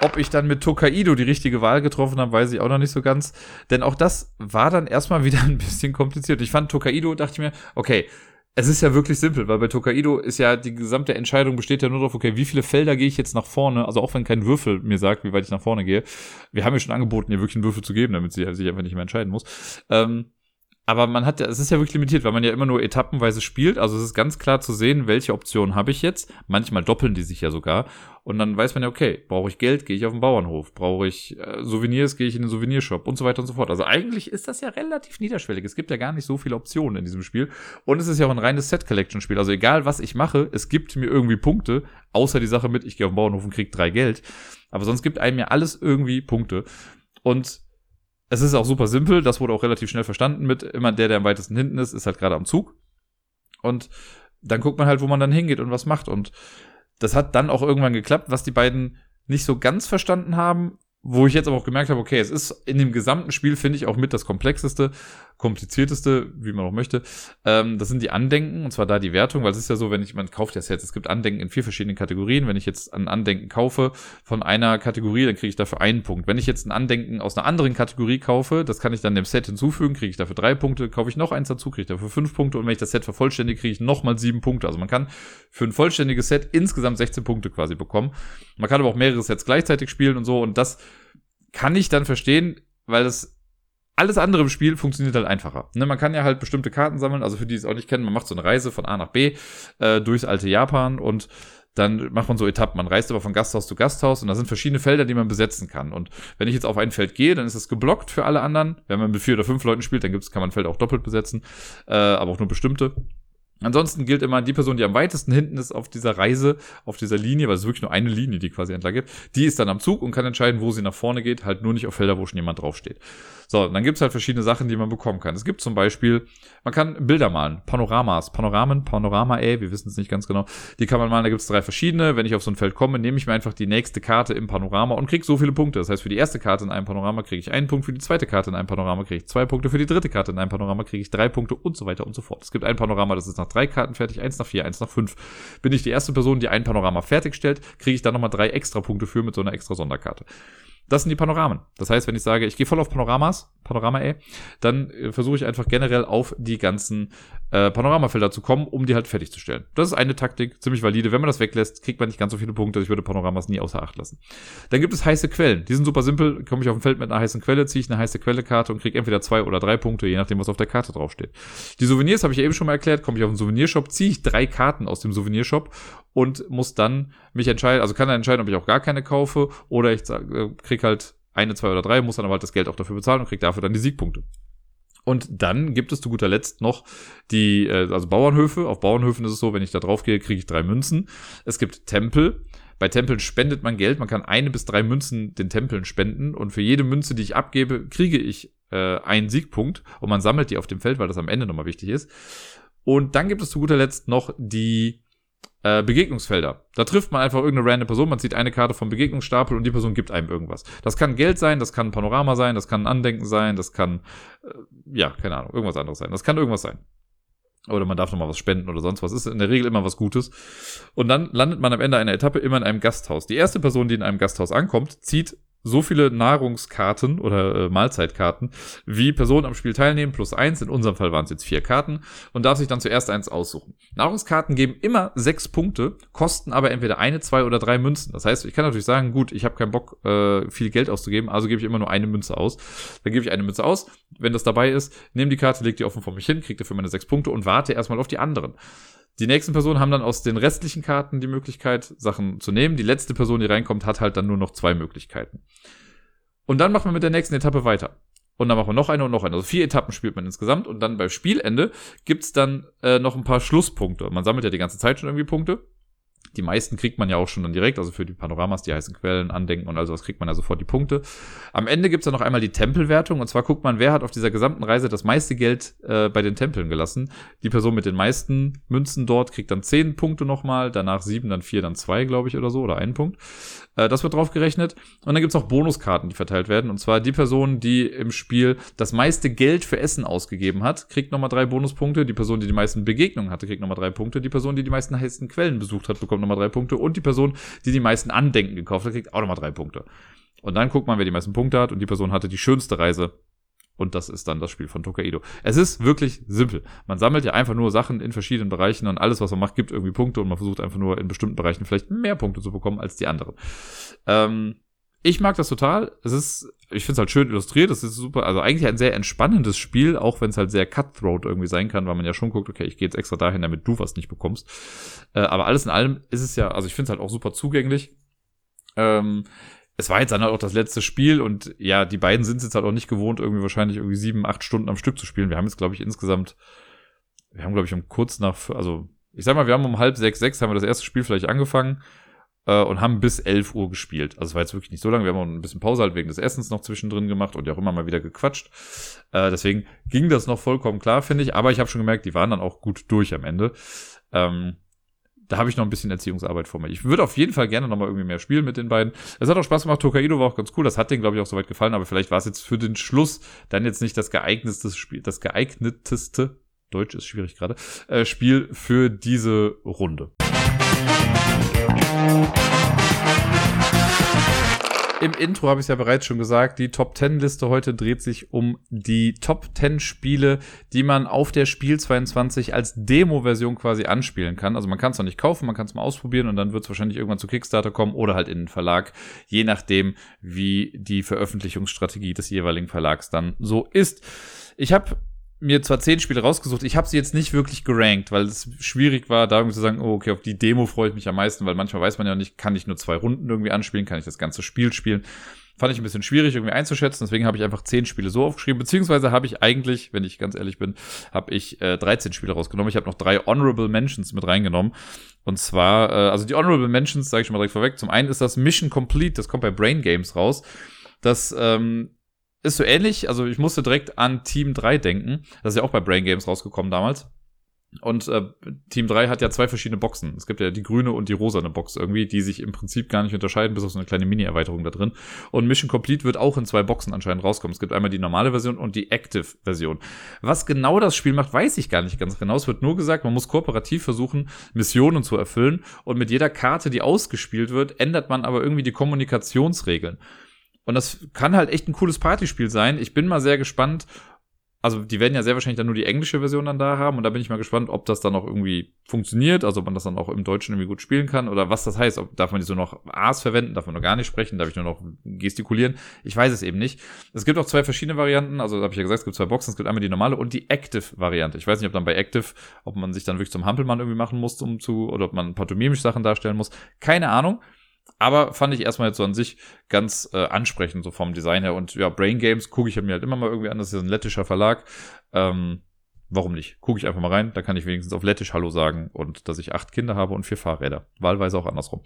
Ob ich dann mit Tokaido die richtige Wahl getroffen habe, weiß ich auch noch nicht so ganz. Denn auch das war dann erstmal wieder ein bisschen kompliziert. Ich fand Tokaido, dachte ich mir, okay, es ist ja wirklich simpel, weil bei Tokaido ist ja die gesamte Entscheidung besteht ja nur darauf, okay, wie viele Felder gehe ich jetzt nach vorne, also auch wenn kein Würfel mir sagt, wie weit ich nach vorne gehe. Wir haben ja schon angeboten, ihr wirklich einen Würfel zu geben, damit sie sich einfach nicht mehr entscheiden muss. Ähm, aber man hat ja, es ist ja wirklich limitiert, weil man ja immer nur etappenweise spielt. Also es ist ganz klar zu sehen, welche Optionen habe ich jetzt. Manchmal doppeln die sich ja sogar. Und dann weiß man ja, okay, brauche ich Geld, gehe ich auf den Bauernhof. Brauche ich äh, Souvenirs, gehe ich in den Souvenirshop und so weiter und so fort. Also eigentlich ist das ja relativ niederschwellig. Es gibt ja gar nicht so viele Optionen in diesem Spiel. Und es ist ja auch ein reines Set-Collection-Spiel. Also egal, was ich mache, es gibt mir irgendwie Punkte, außer die Sache mit, ich gehe auf den Bauernhof und kriege drei Geld. Aber sonst gibt einem ja alles irgendwie Punkte. Und es ist auch super simpel, das wurde auch relativ schnell verstanden mit immer der, der am weitesten hinten ist, ist halt gerade am Zug. Und dann guckt man halt, wo man dann hingeht und was macht. Und das hat dann auch irgendwann geklappt, was die beiden nicht so ganz verstanden haben, wo ich jetzt aber auch gemerkt habe, okay, es ist in dem gesamten Spiel, finde ich, auch mit das komplexeste, komplizierteste, wie man auch möchte. Ähm, das sind die Andenken, und zwar da die Wertung, weil es ist ja so, wenn ich, man kauft ja Sets, es gibt Andenken in vier verschiedenen Kategorien. Wenn ich jetzt ein Andenken kaufe von einer Kategorie, dann kriege ich dafür einen Punkt. Wenn ich jetzt ein Andenken aus einer anderen Kategorie kaufe, das kann ich dann dem Set hinzufügen, kriege ich dafür drei Punkte. Kaufe ich noch eins dazu, kriege ich dafür fünf Punkte. Und wenn ich das Set vervollständige, kriege ich nochmal sieben Punkte. Also man kann für ein vollständiges Set insgesamt 16 Punkte quasi bekommen. Man kann aber auch mehrere Sets gleichzeitig spielen und so. Und das kann ich dann verstehen, weil das alles andere im Spiel funktioniert halt einfacher. Ne, man kann ja halt bestimmte Karten sammeln, also für die es auch nicht kennen, man macht so eine Reise von A nach B äh, durchs alte Japan und dann macht man so Etappen. Man reist aber von Gasthaus zu Gasthaus und da sind verschiedene Felder, die man besetzen kann. Und wenn ich jetzt auf ein Feld gehe, dann ist es geblockt für alle anderen. Wenn man mit vier oder fünf Leuten spielt, dann gibt's, kann man Feld auch doppelt besetzen, äh, aber auch nur bestimmte. Ansonsten gilt immer die Person, die am weitesten hinten ist auf dieser Reise, auf dieser Linie, weil es wirklich nur eine Linie, die quasi entlang geht, die ist dann am Zug und kann entscheiden, wo sie nach vorne geht, halt nur nicht auf Felder, wo schon jemand draufsteht. So, dann gibt's halt verschiedene Sachen, die man bekommen kann. Es gibt zum Beispiel, man kann Bilder malen, Panoramas, Panoramen, Panorama, ey, wir wissen es nicht ganz genau. Die kann man malen, da gibt's drei verschiedene. Wenn ich auf so ein Feld komme, nehme ich mir einfach die nächste Karte im Panorama und krieg so viele Punkte. Das heißt, für die erste Karte in einem Panorama kriege ich einen Punkt, für die zweite Karte in einem Panorama kriege ich zwei Punkte, für die dritte Karte in einem Panorama kriege ich drei Punkte und so weiter und so fort. Es gibt ein Panorama, das ist nach drei Karten fertig, eins nach vier, eins nach fünf. Bin ich die erste Person, die ein Panorama fertigstellt, kriege ich dann nochmal drei extra Punkte für mit so einer extra Sonderkarte. Das sind die Panoramen. Das heißt, wenn ich sage, ich gehe voll auf Panoramas, Panorama ey, dann äh, versuche ich einfach generell auf die ganzen äh, Panoramafelder zu kommen, um die halt fertigzustellen. Das ist eine Taktik, ziemlich valide. Wenn man das weglässt, kriegt man nicht ganz so viele Punkte. Ich würde Panoramas nie außer Acht lassen. Dann gibt es heiße Quellen. Die sind super simpel. Komme ich auf ein Feld mit einer heißen Quelle, ziehe ich eine heiße Quelle-Karte und kriege entweder zwei oder drei Punkte, je nachdem, was auf der Karte draufsteht. Die Souvenirs habe ich eben schon mal erklärt. Komme ich auf einen Souvenirshop, ziehe ich drei Karten aus dem Souvenirshop und muss dann mich entscheiden, also kann dann entscheiden, ob ich auch gar keine kaufe oder ich äh, krieg halt eine, zwei oder drei, muss dann aber halt das Geld auch dafür bezahlen und kriegt dafür dann die Siegpunkte. Und dann gibt es zu guter Letzt noch die, äh, also Bauernhöfe. Auf Bauernhöfen ist es so, wenn ich da drauf gehe, kriege ich drei Münzen. Es gibt Tempel. Bei Tempeln spendet man Geld. Man kann eine bis drei Münzen den Tempeln spenden. Und für jede Münze, die ich abgebe, kriege ich äh, einen Siegpunkt. Und man sammelt die auf dem Feld, weil das am Ende nochmal wichtig ist. Und dann gibt es zu guter Letzt noch die äh, Begegnungsfelder. Da trifft man einfach irgendeine random Person, man zieht eine Karte vom Begegnungsstapel und die Person gibt einem irgendwas. Das kann Geld sein, das kann ein Panorama sein, das kann ein Andenken sein, das kann, äh, ja, keine Ahnung, irgendwas anderes sein. Das kann irgendwas sein. Oder man darf nochmal was spenden oder sonst was. Ist in der Regel immer was Gutes. Und dann landet man am Ende einer Etappe immer in einem Gasthaus. Die erste Person, die in einem Gasthaus ankommt, zieht so viele Nahrungskarten oder äh, Mahlzeitkarten, wie Personen am Spiel teilnehmen, plus eins. In unserem Fall waren es jetzt vier Karten und darf sich dann zuerst eins aussuchen. Nahrungskarten geben immer sechs Punkte, kosten aber entweder eine, zwei oder drei Münzen. Das heißt, ich kann natürlich sagen, gut, ich habe keinen Bock, äh, viel Geld auszugeben, also gebe ich immer nur eine Münze aus. Dann gebe ich eine Münze aus, wenn das dabei ist, nehme die Karte, leg die offen vor mich hin, kriege dafür meine sechs Punkte und warte erstmal auf die anderen. Die nächsten Personen haben dann aus den restlichen Karten die Möglichkeit, Sachen zu nehmen. Die letzte Person, die reinkommt, hat halt dann nur noch zwei Möglichkeiten. Und dann macht man mit der nächsten Etappe weiter. Und dann machen wir noch eine und noch eine. Also vier Etappen spielt man insgesamt. Und dann beim Spielende gibt's dann äh, noch ein paar Schlusspunkte. Man sammelt ja die ganze Zeit schon irgendwie Punkte. Die meisten kriegt man ja auch schon dann direkt, also für die Panoramas, die heißen Quellen, Andenken und all sowas kriegt man ja sofort die Punkte. Am Ende gibt's dann noch einmal die Tempelwertung und zwar guckt man, wer hat auf dieser gesamten Reise das meiste Geld äh, bei den Tempeln gelassen. Die Person mit den meisten Münzen dort kriegt dann zehn Punkte nochmal, danach sieben, dann vier, dann zwei, glaube ich, oder so, oder einen Punkt. Äh, das wird drauf gerechnet. Und dann gibt's auch Bonuskarten, die verteilt werden. Und zwar die Person, die im Spiel das meiste Geld für Essen ausgegeben hat, kriegt nochmal drei Bonuspunkte. Die Person, die die meisten Begegnungen hatte, kriegt nochmal drei Punkte. Die Person, die die meisten heißen Quellen besucht hat, bekommt nochmal drei Punkte. Und die Person, die die meisten Andenken gekauft hat, kriegt auch nochmal drei Punkte. Und dann guckt man, wer die meisten Punkte hat. Und die Person hatte die schönste Reise Und das ist dann das Spiel von Tokaido. Es ist wirklich simpel. Man sammelt ja einfach nur Sachen in verschiedenen Bereichen und alles, was man macht, gibt irgendwie Punkte und man versucht einfach nur in bestimmten Bereichen vielleicht mehr Punkte zu bekommen als die anderen. Ähm, ich mag das total. Es ist, ich finde es halt schön illustriert. Es ist super. Also eigentlich ein sehr entspannendes Spiel, auch wenn es halt sehr cutthroat irgendwie sein kann, weil man ja schon guckt, okay, ich gehe jetzt extra dahin, damit du was nicht bekommst. Äh, aber alles in allem ist es ja, also ich finde es halt auch super zugänglich. Ähm, es war jetzt dann halt auch das letzte Spiel und ja, die beiden sind es jetzt halt auch nicht gewohnt, irgendwie wahrscheinlich irgendwie sieben, acht Stunden am Stück zu spielen. Wir haben jetzt, glaube ich, insgesamt, wir haben, glaube ich, um kurz nach, also ich sag mal, wir haben um halb sechs, sechs haben wir das erste Spiel vielleicht angefangen äh, und haben bis elf Uhr gespielt. Also es war jetzt wirklich nicht so lange. Wir haben auch ein bisschen Pause halt wegen des Essens noch zwischendrin gemacht und ja auch immer mal wieder gequatscht. Äh, deswegen ging das noch vollkommen klar, finde ich. Aber ich habe schon gemerkt, die waren dann auch gut durch am Ende. Ähm, da habe ich noch ein bisschen Erziehungsarbeit vor mir. Ich würde auf jeden Fall gerne noch mal irgendwie mehr spielen mit den beiden. Es hat auch Spaß gemacht. Tokaido war auch ganz cool. Das hat denen, glaube ich, auch soweit gefallen. Aber vielleicht war es jetzt für den Schluss dann jetzt nicht das geeigneteste Spiel, das geeigneteste, Deutsch ist schwierig gerade, äh, Spiel für diese Runde. Im Intro habe ich es ja bereits schon gesagt, die Top 10 Liste heute dreht sich um die Top 10 Spiele, die man auf der Spiel 22 als Demo-Version quasi anspielen kann. Also man kann es noch nicht kaufen, man kann es mal ausprobieren und dann wird es wahrscheinlich irgendwann zu Kickstarter kommen oder halt in den Verlag, je nachdem, wie die Veröffentlichungsstrategie des jeweiligen Verlags dann so ist. Ich habe mir zwar zehn Spiele rausgesucht, ich habe sie jetzt nicht wirklich gerankt, weil es schwierig war, da irgendwie zu sagen, oh, okay, auf die Demo freue ich mich am meisten, weil manchmal weiß man ja nicht, kann ich nur zwei Runden irgendwie anspielen, kann ich das ganze Spiel spielen. Fand ich ein bisschen schwierig irgendwie einzuschätzen, deswegen habe ich einfach zehn Spiele so aufgeschrieben, beziehungsweise habe ich eigentlich, wenn ich ganz ehrlich bin, habe ich äh, 13 Spiele rausgenommen. Ich habe noch drei Honorable Mentions mit reingenommen. Und zwar, äh, also die Honorable Mentions, sage ich schon mal direkt vorweg. Zum einen ist das Mission Complete, das kommt bei Brain Games raus. Das ähm, ist so ähnlich. Also ich musste direkt an Team 3 denken. Das ist ja auch bei Brain Games rausgekommen damals. Und äh, Team 3 hat ja zwei verschiedene Boxen. Es gibt ja die grüne und die rosane Box irgendwie, die sich im Prinzip gar nicht unterscheiden, bis auf so eine kleine Mini-Erweiterung da drin. Und Mission Complete wird auch in zwei Boxen anscheinend rauskommen. Es gibt einmal die normale Version und die Active-Version. Was genau das Spiel macht, weiß ich gar nicht ganz genau. Es wird nur gesagt, man muss kooperativ versuchen, Missionen zu erfüllen. Und mit jeder Karte, die ausgespielt wird, ändert man aber irgendwie die Kommunikationsregeln. Und das kann halt echt ein cooles Partyspiel sein. Ich bin mal sehr gespannt. Also, die werden ja sehr wahrscheinlich dann nur die englische Version dann da haben. Und da bin ich mal gespannt, ob das dann auch irgendwie funktioniert. Also, ob man das dann auch im Deutschen irgendwie gut spielen kann. Oder was das heißt. Ob, darf man die so noch A's verwenden? Darf man noch gar nicht sprechen? Darf ich nur noch gestikulieren? Ich weiß es eben nicht. Es gibt auch zwei verschiedene Varianten. Also, habe ich ja gesagt, es gibt zwei Boxen. Es gibt einmal die normale und die Active-Variante. Ich weiß nicht, ob dann bei Active, ob man sich dann wirklich zum Hampelmann irgendwie machen muss, um zu, oder ob man pantomimisch Sachen darstellen muss. Keine Ahnung. Aber fand ich erstmal jetzt so an sich ganz äh, ansprechend, so vom Design her. Und ja, Brain Games gucke ich mir halt immer mal irgendwie an. Das ist ein lettischer Verlag. Ähm, warum nicht? Gucke ich einfach mal rein. Da kann ich wenigstens auf Lettisch Hallo sagen. Und dass ich acht Kinder habe und vier Fahrräder. Wahlweise auch andersrum.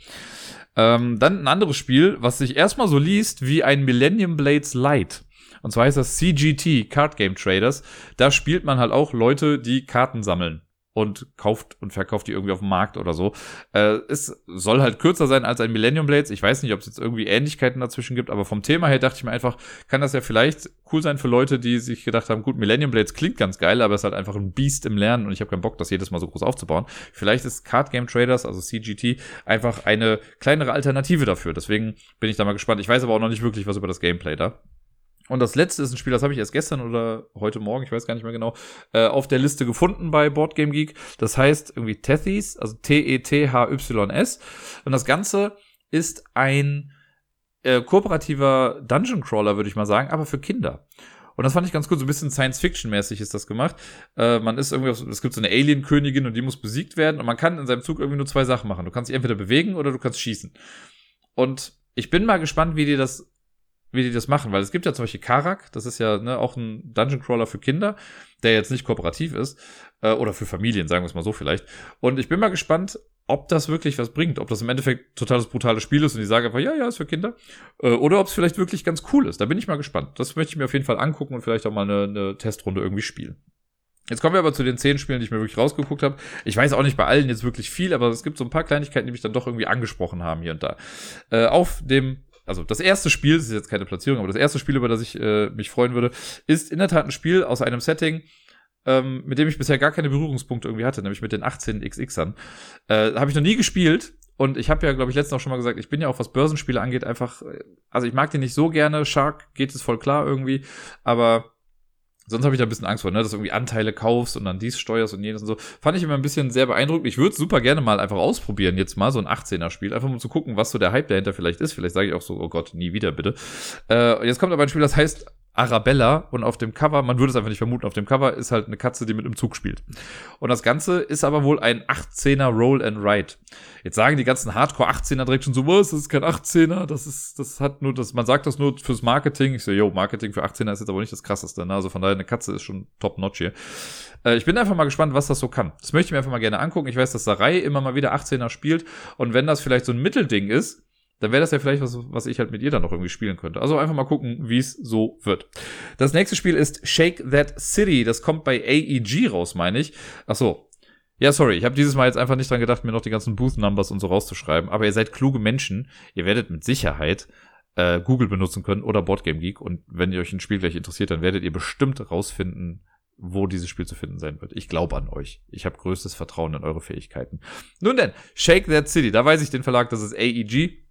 Ähm, dann ein anderes Spiel, was sich erstmal so liest wie ein Millennium Blades Light. Und zwar heißt das CGT, Card Game Traders. Da spielt man halt auch Leute, die Karten sammeln und kauft und verkauft die irgendwie auf dem Markt oder so. Äh, es soll halt kürzer sein als ein Millennium Blades. Ich weiß nicht, ob es jetzt irgendwie Ähnlichkeiten dazwischen gibt, aber vom Thema her dachte ich mir einfach, kann das ja vielleicht cool sein für Leute, die sich gedacht haben, gut, Millennium Blades klingt ganz geil, aber es ist halt einfach ein Biest im Lernen und ich habe keinen Bock, das jedes Mal so groß aufzubauen. Vielleicht ist Card Game Traders, also CGT, einfach eine kleinere Alternative dafür. Deswegen bin ich da mal gespannt. Ich weiß aber auch noch nicht wirklich was über das Gameplay da. Und das letzte ist ein Spiel, das habe ich erst gestern oder heute Morgen, ich weiß gar nicht mehr genau, äh, auf der Liste gefunden bei Boardgame Geek. Das heißt irgendwie Tethys, also T-E-T-H-Y-S. Und das Ganze ist ein äh, kooperativer Dungeon Crawler, würde ich mal sagen, aber für Kinder. Und das fand ich ganz cool, so ein bisschen Science-Fiction-mäßig ist das gemacht. Äh, man ist irgendwie, es gibt so eine Alien-Königin und die muss besiegt werden und man kann in seinem Zug irgendwie nur zwei Sachen machen. Du kannst dich entweder bewegen oder du kannst schießen. Und ich bin mal gespannt, wie die das wie die das machen, weil es gibt ja zum Beispiel Karak, das ist ja ne, auch ein Dungeon Crawler für Kinder, der jetzt nicht kooperativ ist, äh, oder für Familien, sagen wir es mal so vielleicht. Und ich bin mal gespannt, ob das wirklich was bringt, ob das im Endeffekt totales brutales Spiel ist und die sagen einfach, ja, ja, ist für Kinder, äh, oder ob es vielleicht wirklich ganz cool ist. Da bin ich mal gespannt. Das möchte ich mir auf jeden Fall angucken und vielleicht auch mal eine, eine Testrunde irgendwie spielen. Jetzt kommen wir aber zu den zehn Spielen, die ich mir wirklich rausgeguckt habe. Ich weiß auch nicht bei allen jetzt wirklich viel, aber es gibt so ein paar Kleinigkeiten, die mich dann doch irgendwie angesprochen haben hier und da. Äh, auf dem also das erste Spiel, das ist jetzt keine Platzierung, aber das erste Spiel, über das ich äh, mich freuen würde, ist in der Tat ein Spiel aus einem Setting, ähm, mit dem ich bisher gar keine Berührungspunkte irgendwie hatte, nämlich mit den 18xxern. Äh, habe ich noch nie gespielt und ich habe ja, glaube ich, letztens auch schon mal gesagt, ich bin ja auch, was Börsenspiele angeht, einfach, äh, also ich mag den nicht so gerne. Shark geht es voll klar irgendwie, aber Sonst habe ich da ein bisschen Angst vor, ne? dass du irgendwie Anteile kaufst und dann dies steuerst und jenes und so. Fand ich immer ein bisschen sehr beeindruckend. Ich würde super gerne mal einfach ausprobieren, jetzt mal so ein 18er-Spiel, einfach mal zu gucken, was so der Hype dahinter vielleicht ist. Vielleicht sage ich auch so, oh Gott, nie wieder bitte. Äh, jetzt kommt aber ein Spiel, das heißt Arabella und auf dem Cover, man würde es einfach nicht vermuten, auf dem Cover ist halt eine Katze, die mit im Zug spielt. Und das Ganze ist aber wohl ein 18er Roll and Ride. Jetzt sagen die ganzen Hardcore 18er direkt schon so, was, das ist kein 18er, das ist, das hat nur, das, man sagt das nur fürs Marketing. Ich so, yo, Marketing für 18er ist jetzt aber nicht das krasseste, ne? Also von daher, eine Katze ist schon top notch hier. Äh, ich bin einfach mal gespannt, was das so kann. Das möchte ich mir einfach mal gerne angucken. Ich weiß, dass Sarai immer mal wieder 18er spielt und wenn das vielleicht so ein Mittelding ist, dann wäre das ja vielleicht was, was ich halt mit ihr dann noch irgendwie spielen könnte. Also einfach mal gucken, wie es so wird. Das nächste Spiel ist Shake That City. Das kommt bei AEG raus, meine ich. Ach so. Ja, sorry, ich habe dieses Mal jetzt einfach nicht dran gedacht, mir noch die ganzen Booth Numbers und so rauszuschreiben. Aber ihr seid kluge Menschen. Ihr werdet mit Sicherheit äh, Google benutzen können oder Boardgame Geek. Und wenn ihr euch ein Spiel gleich interessiert, dann werdet ihr bestimmt rausfinden, wo dieses Spiel zu finden sein wird. Ich glaube an euch. Ich habe größtes Vertrauen in eure Fähigkeiten. Nun denn, Shake That City. Da weiß ich den Verlag, das ist AEG.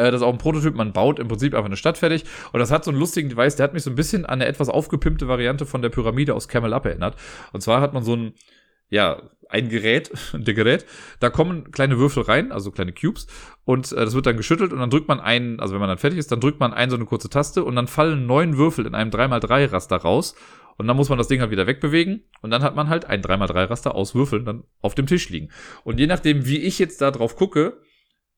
Äh, das ist auch ein Prototyp, man baut im Prinzip einfach eine Stadt fertig. Und das hat so einen lustigen Device, der hat mich so ein bisschen an eine etwas aufgepimpte Variante von der Pyramide aus Camel Up erinnert. Und zwar hat man so ein, ja, ein Gerät, der Gerät, da kommen kleine Würfel rein, also kleine Cubes, und äh, das wird dann geschüttelt und dann drückt man einen, also wenn man dann fertig ist, dann drückt man einen so eine kurze Taste und dann fallen neun Würfel in einem 3x3-Raster raus. Und dann muss man das Ding halt wieder wegbewegen und dann hat man halt ein 3x3-Raster aus Würfeln dann auf dem Tisch liegen. Und je nachdem, wie ich jetzt da drauf gucke,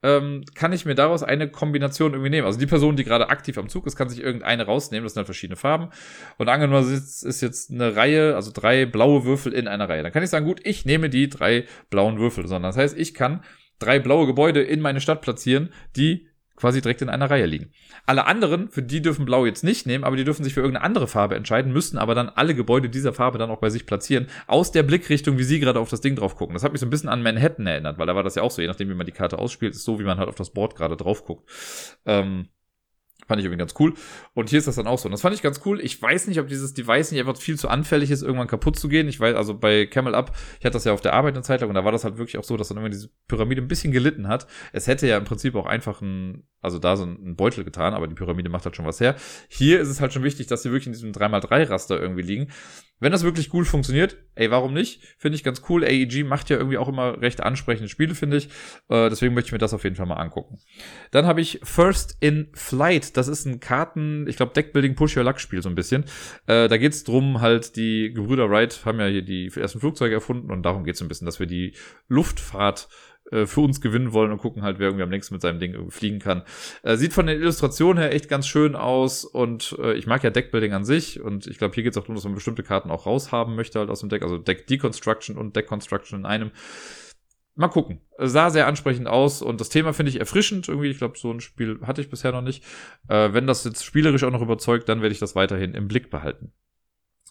ähm, kann ich mir daraus eine Kombination irgendwie nehmen. Also die Person, die gerade aktiv am Zug ist, kann sich irgendeine rausnehmen. Das sind halt verschiedene Farben. Und angenommen, es ist jetzt eine Reihe, also drei blaue Würfel in einer Reihe. Dann kann ich sagen, gut, ich nehme die drei blauen Würfel. Sondern das heißt, ich kann drei blaue Gebäude in meine Stadt platzieren, die quasi direkt in einer Reihe liegen. Alle anderen, für die dürfen Blau jetzt nicht nehmen, aber die dürfen sich für irgendeine andere Farbe entscheiden, müssten aber dann alle Gebäude dieser Farbe dann auch bei sich platzieren, aus der Blickrichtung, wie sie gerade auf das Ding drauf gucken. Das hat mich so ein bisschen an Manhattan erinnert, weil da war das ja auch so, je nachdem, wie man die Karte ausspielt, ist so, wie man halt auf das Board gerade drauf guckt. Ähm, Fand ich irgendwie ganz cool. Und hier ist das dann auch so. Und das fand ich ganz cool. Ich weiß nicht, ob dieses Device nicht einfach viel zu anfällig ist, irgendwann kaputt zu gehen. Ich weiß, also bei Camel Up, ich hatte das ja auf der Arbeit eine Zeit lang und da war das halt wirklich auch so, dass dann irgendwann diese Pyramide ein bisschen gelitten hat. Es hätte ja im Prinzip auch einfach ein, also da so ein Beutel getan, aber die Pyramide macht halt schon was her. Hier ist es halt schon wichtig, dass sie wirklich in diesem 3x3-Raster irgendwie liegen. Wenn das wirklich cool funktioniert, ey, warum nicht? Finde ich ganz cool. AEG macht ja irgendwie auch immer recht ansprechende Spiele, finde ich. Äh, deswegen möchte ich mir das auf jeden Fall mal angucken. Dann habe ich First in Flight. Das ist ein Karten, ich glaube, Deckbuilding Push Your Luck Spiel so ein bisschen. Äh, da geht's drum, halt, die Gebrüder Wright haben ja hier die ersten Flugzeuge erfunden und darum geht's so ein bisschen, dass wir die Luftfahrt äh, für uns gewinnen wollen und gucken halt, wer irgendwie am längsten mit seinem Ding fliegen kann. Äh, sieht von den Illustrationen her echt ganz schön aus und äh, ich mag ja Deckbuilding an sich und ich glaube, hier geht es auch darum, dass man bestimmte Karten auch raushaben möchte halt aus dem Deck, also Deck Deconstruction und Deck Construction in einem. Mal gucken. Sah sehr ansprechend aus und das Thema finde ich erfrischend irgendwie. Ich glaube, so ein Spiel hatte ich bisher noch nicht. Äh, wenn das jetzt spielerisch auch noch überzeugt, dann werde ich das weiterhin im Blick behalten.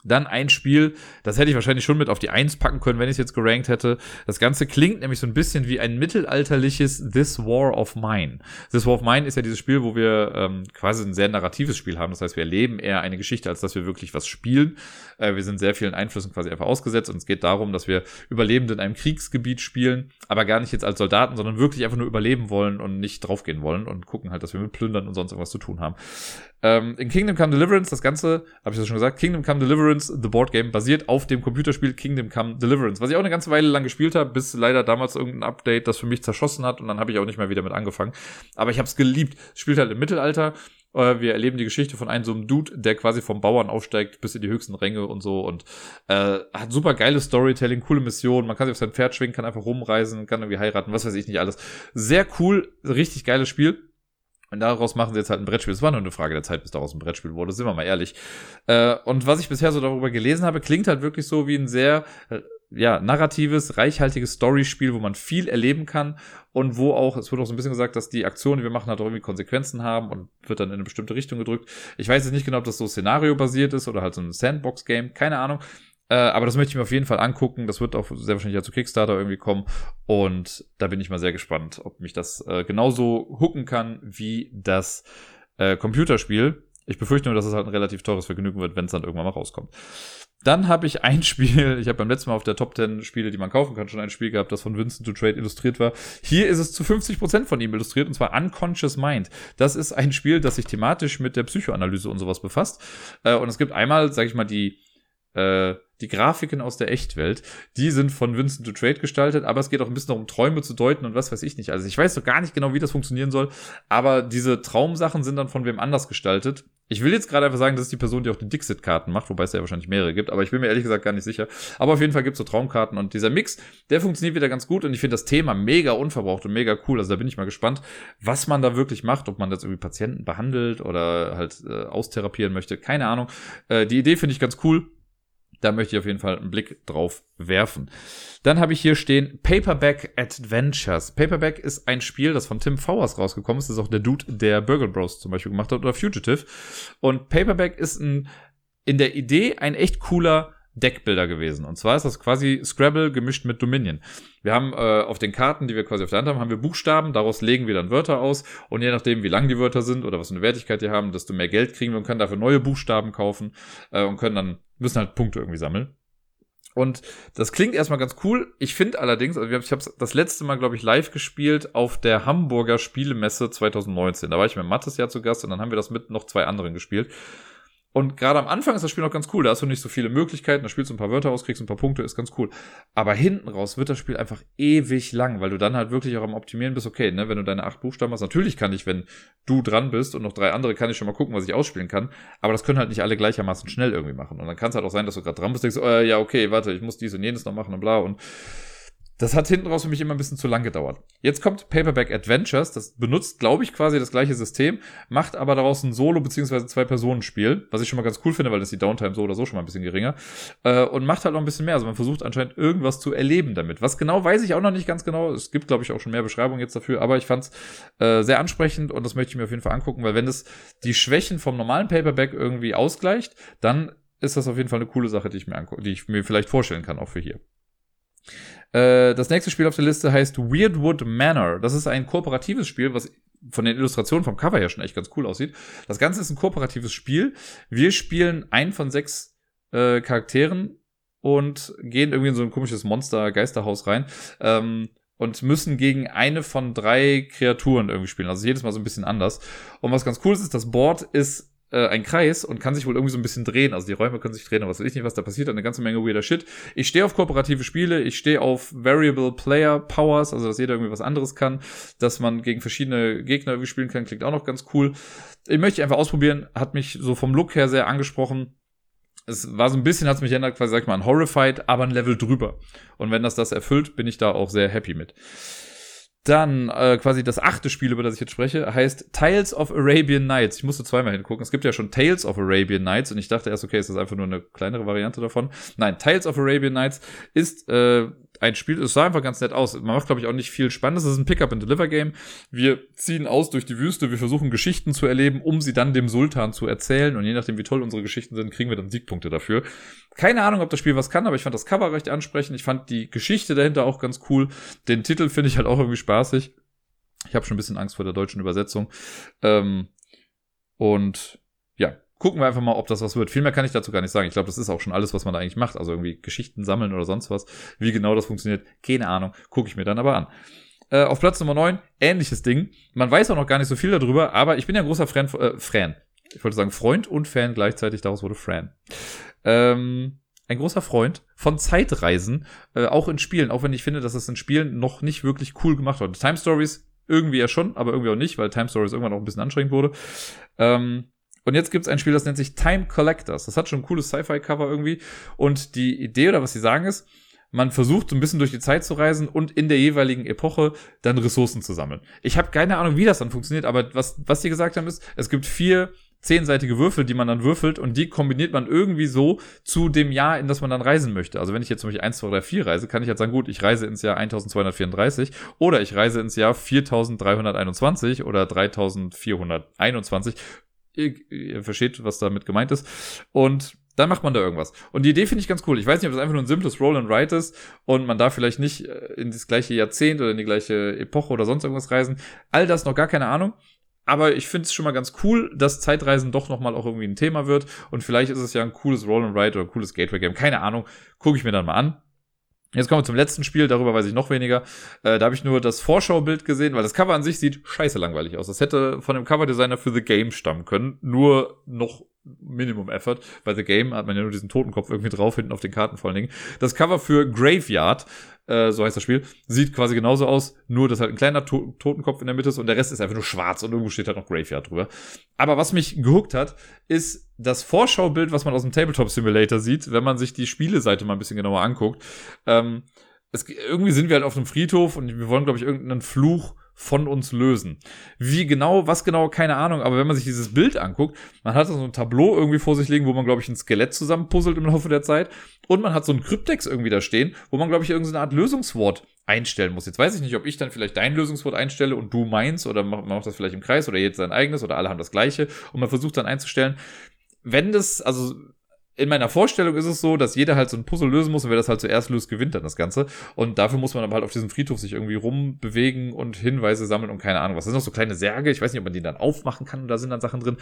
Dann ein Spiel, das hätte ich wahrscheinlich schon mit auf die Eins packen können, wenn ich es jetzt gerankt hätte. Das Ganze klingt nämlich so ein bisschen wie ein mittelalterliches This War of Mine. This War of Mine ist ja dieses Spiel, wo wir ähm, quasi ein sehr narratives Spiel haben. Das heißt, wir erleben eher eine Geschichte, als dass wir wirklich was spielen. Äh, wir sind sehr vielen Einflüssen quasi einfach ausgesetzt und es geht darum, dass wir Überlebende in einem Kriegsgebiet spielen, aber gar nicht jetzt als Soldaten, sondern wirklich einfach nur überleben wollen und nicht draufgehen wollen und gucken halt, dass wir mit Plündern und sonst irgendwas zu tun haben. Ähm, in Kingdom Come Deliverance, das Ganze, habe ich das schon gesagt, Kingdom Come Deliverance, The Board Game, basiert auf dem Computerspiel Kingdom Come Deliverance, was ich auch eine ganze Weile lang gespielt habe, bis leider damals irgendein Update das für mich zerschossen hat und dann habe ich auch nicht mehr wieder mit angefangen. Aber ich habe es geliebt. Spielt halt im Mittelalter. Äh, wir erleben die Geschichte von einem so einem Dude, der quasi vom Bauern aufsteigt bis in die höchsten Ränge und so und äh, hat super geiles Storytelling, coole Missionen. Man kann sich auf sein Pferd schwingen, kann einfach rumreisen, kann irgendwie heiraten, was weiß ich nicht alles. Sehr cool, richtig geiles Spiel. Und daraus machen sie jetzt halt ein Brettspiel. Es war nur eine Frage der Zeit, bis daraus ein Brettspiel wurde, sind wir mal ehrlich. Äh, und was ich bisher so darüber gelesen habe, klingt halt wirklich so wie ein sehr, äh, ja, narratives, reichhaltiges Storyspiel, wo man viel erleben kann und wo auch, es wird auch so ein bisschen gesagt, dass die Aktionen, die wir machen, halt auch irgendwie Konsequenzen haben und wird dann in eine bestimmte Richtung gedrückt. Ich weiß jetzt nicht genau, ob das so Szenario-basiert ist oder halt so ein Sandbox-Game, keine Ahnung. Äh, aber das möchte ich mir auf jeden Fall angucken. Das wird auch sehr wahrscheinlich ja zu Kickstarter irgendwie kommen. Und da bin ich mal sehr gespannt, ob mich das äh, genauso hooken kann wie das äh, Computerspiel. Ich befürchte nur, dass es halt ein relativ teures Vergnügen wird, wenn es dann irgendwann mal rauskommt. Dann habe ich ein Spiel, ich habe beim letzten Mal auf der Top 10 Spiele, die man kaufen kann, schon ein Spiel gehabt, das von Vincent to Trade illustriert war. Hier ist es zu 50% von ihm illustriert, und zwar Unconscious Mind. Das ist ein Spiel, das sich thematisch mit der Psychoanalyse und sowas befasst. Äh, und es gibt einmal, sage ich mal, die äh, die Grafiken aus der Echtwelt, die sind von Vincent to Trade gestaltet, aber es geht auch ein bisschen darum, Träume zu deuten und was weiß ich nicht. Also ich weiß doch gar nicht genau, wie das funktionieren soll, aber diese Traumsachen sind dann von wem anders gestaltet. Ich will jetzt gerade einfach sagen, das ist die Person, die auch die Dixit-Karten macht, wobei es ja wahrscheinlich mehrere gibt, aber ich bin mir ehrlich gesagt gar nicht sicher. Aber auf jeden Fall gibt es so Traumkarten und dieser Mix, der funktioniert wieder ganz gut und ich finde das Thema mega unverbraucht und mega cool. Also da bin ich mal gespannt, was man da wirklich macht, ob man das irgendwie Patienten behandelt oder halt äh, austherapieren möchte. Keine Ahnung. Äh, die Idee finde ich ganz cool. Da möchte ich auf jeden Fall einen Blick drauf werfen. Dann habe ich hier stehen Paperback Adventures. Paperback ist ein Spiel, das von Tim Fowers rausgekommen ist. Das ist auch der Dude, der Burgle Bros zum Beispiel gemacht hat oder Fugitive. Und Paperback ist ein, in der Idee ein echt cooler Deckbilder gewesen. Und zwar ist das quasi Scrabble gemischt mit Dominion. Wir haben äh, auf den Karten, die wir quasi auf der Hand haben, haben wir Buchstaben, daraus legen wir dann Wörter aus und je nachdem, wie lang die Wörter sind oder was für eine Wertigkeit die haben, desto mehr Geld kriegen wir und können dafür neue Buchstaben kaufen äh, und können dann, müssen halt Punkte irgendwie sammeln. Und das klingt erstmal ganz cool. Ich finde allerdings, also ich habe das letzte Mal, glaube ich, live gespielt auf der Hamburger Spielemesse 2019. Da war ich mit Mattes ja zu Gast und dann haben wir das mit noch zwei anderen gespielt. Und gerade am Anfang ist das Spiel noch ganz cool. Da hast du nicht so viele Möglichkeiten. Da spielst du ein paar Wörter aus, kriegst ein paar Punkte, ist ganz cool. Aber hinten raus wird das Spiel einfach ewig lang, weil du dann halt wirklich auch am Optimieren bist. Okay, ne, wenn du deine acht Buchstaben hast, natürlich kann ich, wenn du dran bist und noch drei andere, kann ich schon mal gucken, was ich ausspielen kann. Aber das können halt nicht alle gleichermaßen schnell irgendwie machen. Und dann kann es halt auch sein, dass du gerade dran bist, denkst, oh, ja, okay, warte, ich muss dies und jenes noch machen und bla und das hat hinten raus für mich immer ein bisschen zu lang gedauert. Jetzt kommt Paperback Adventures, das benutzt, glaube ich, quasi das gleiche System, macht aber daraus ein Solo- bzw. Zwei-Personen-Spiel, was ich schon mal ganz cool finde, weil das die Downtime so oder so schon mal ein bisschen geringer, äh, und macht halt noch ein bisschen mehr. Also man versucht anscheinend irgendwas zu erleben damit. Was genau, weiß ich auch noch nicht ganz genau. Es gibt, glaube ich, auch schon mehr Beschreibungen jetzt dafür, aber ich fand es äh, sehr ansprechend und das möchte ich mir auf jeden Fall angucken, weil wenn es die Schwächen vom normalen Paperback irgendwie ausgleicht, dann ist das auf jeden Fall eine coole Sache, die ich mir angucke, die ich mir vielleicht vorstellen kann, auch für hier. Äh, das nächste Spiel auf der Liste heißt Weirdwood Manor. Das ist ein kooperatives Spiel, was von den Illustrationen vom Cover her schon echt ganz cool aussieht. Das Ganze ist ein kooperatives Spiel. Wir spielen einen von sechs äh, Charakteren und gehen irgendwie in so ein komisches Monster-Geisterhaus rein. Ähm, und müssen gegen eine von drei Kreaturen irgendwie spielen. Also jedes Mal so ein bisschen anders. Und was ganz cool ist, ist, das Board ist äh, ein Kreis und kann sich wohl irgendwie so ein bisschen drehen. Also die Räume können sich drehen, aber was weiß ich nicht, was da passiert. Eine ganze Menge weirder Shit. Ich stehe auf kooperative Spiele, ich stehe auf Variable Player Powers, also dass jeder irgendwie was anderes kann, dass man gegen verschiedene Gegner irgendwie spielen kann, klingt auch noch ganz cool. Ich möchte einfach ausprobieren, hat mich so vom Look her sehr angesprochen. Es war so ein bisschen, hat es mich erinnert, quasi, sag ich mal, ein Horrified, aber ein Level drüber. Und wenn das das erfüllt, bin ich da auch sehr happy mit. Dann äh, quasi das achte Spiel, über das ich jetzt spreche, heißt Tales of Arabian Nights. Ich musste zweimal hingucken. Es gibt ja schon Tales of Arabian Nights und ich dachte erst, okay, ist das einfach nur eine kleinere Variante davon. Nein, Tales of Arabian Nights ist äh, ein Spiel, es sah einfach ganz nett aus. Man macht, glaube ich, auch nicht viel Spannendes. Es ist ein Pick-up-and-Deliver-Game. Wir ziehen aus durch die Wüste, wir versuchen Geschichten zu erleben, um sie dann dem Sultan zu erzählen. Und je nachdem, wie toll unsere Geschichten sind, kriegen wir dann Siegpunkte dafür. Keine Ahnung, ob das Spiel was kann, aber ich fand das Cover recht ansprechend. Ich fand die Geschichte dahinter auch ganz cool. Den Titel finde ich halt auch irgendwie spaßig. Ich habe schon ein bisschen Angst vor der deutschen Übersetzung. Ähm, und ja, gucken wir einfach mal, ob das was wird. Viel mehr kann ich dazu gar nicht sagen. Ich glaube, das ist auch schon alles, was man da eigentlich macht. Also irgendwie Geschichten sammeln oder sonst was. Wie genau das funktioniert, keine Ahnung. Gucke ich mir dann aber an. Äh, auf Platz Nummer 9, ähnliches Ding. Man weiß auch noch gar nicht so viel darüber, aber ich bin ja ein großer Fan, äh, Fan. Ich wollte sagen Freund und Fan gleichzeitig, daraus wurde Fran. Ähm, ein großer Freund von Zeitreisen, äh, auch in Spielen, auch wenn ich finde, dass es in Spielen noch nicht wirklich cool gemacht wurde. Time Stories irgendwie ja schon, aber irgendwie auch nicht, weil Time Stories irgendwann auch ein bisschen anstrengend wurde. Ähm, und jetzt gibt es ein Spiel, das nennt sich Time Collectors. Das hat schon ein cooles Sci-Fi-Cover irgendwie. Und die Idee oder was sie sagen ist, man versucht so ein bisschen durch die Zeit zu reisen und in der jeweiligen Epoche dann Ressourcen zu sammeln. Ich habe keine Ahnung, wie das dann funktioniert, aber was, was die gesagt haben ist, es gibt vier zehnseitige Würfel, die man dann würfelt und die kombiniert man irgendwie so zu dem Jahr, in das man dann reisen möchte. Also wenn ich jetzt zum Beispiel 1, 2, 3, 4 reise, kann ich jetzt sagen, gut, ich reise ins Jahr 1234 oder ich reise ins Jahr 4321 oder 3421 ihr versteht, was damit gemeint ist. Und dann macht man da irgendwas. Und die Idee finde ich ganz cool. Ich weiß nicht, ob das einfach nur ein simples Roll and Write ist und man darf vielleicht nicht äh, in das gleiche Jahrzehnt oder in die gleiche Epoche oder sonst irgendwas reisen. All das noch gar keine Ahnung. Aber ich finde es schon mal ganz cool, dass Zeitreisen doch nochmal auch irgendwie ein Thema wird. Und vielleicht ist es ja ein cooles Roll and Write oder ein cooles Gateway-Game. Keine Ahnung. Gucke ich mir dann mal an. Jetzt kommen wir zum letzten Spiel, darüber weiß ich noch weniger. Äh, da habe ich nur das Vorschaubild gesehen, weil das Cover an sich sieht scheiße langweilig aus. Das hätte von dem Coverdesigner für The Game stammen können, nur noch Minimum Effort. Bei The Game hat man ja nur diesen Totenkopf irgendwie drauf, hinten auf den Karten vor allen Dingen. Das Cover für Graveyard, äh, so heißt das Spiel, sieht quasi genauso aus, nur dass halt ein kleiner to Totenkopf in der Mitte ist und der Rest ist einfach nur schwarz und irgendwo steht halt noch Graveyard drüber. Aber was mich gehuckt hat, ist das Vorschaubild, was man aus dem Tabletop Simulator sieht, wenn man sich die Spieleseite mal ein bisschen genauer anguckt. Ähm, es, irgendwie sind wir halt auf einem Friedhof und wir wollen, glaube ich, irgendeinen Fluch von uns lösen. Wie genau, was genau, keine Ahnung, aber wenn man sich dieses Bild anguckt, man hat so ein Tableau irgendwie vor sich liegen, wo man, glaube ich, ein Skelett zusammenpuzzelt im Laufe der Zeit und man hat so ein Kryptex irgendwie da stehen, wo man, glaube ich, irgendeine Art Lösungswort einstellen muss. Jetzt weiß ich nicht, ob ich dann vielleicht dein Lösungswort einstelle und du meins oder man macht das vielleicht im Kreis oder jetzt sein eigenes oder alle haben das gleiche und man versucht dann einzustellen. Wenn das, also in meiner Vorstellung ist es so, dass jeder halt so ein Puzzle lösen muss und wer das halt zuerst löst, gewinnt dann das Ganze. Und dafür muss man aber halt auf diesem Friedhof sich irgendwie rumbewegen und Hinweise sammeln und keine Ahnung was. Das sind noch so kleine Särge. Ich weiß nicht, ob man die dann aufmachen kann und da sind dann Sachen drin.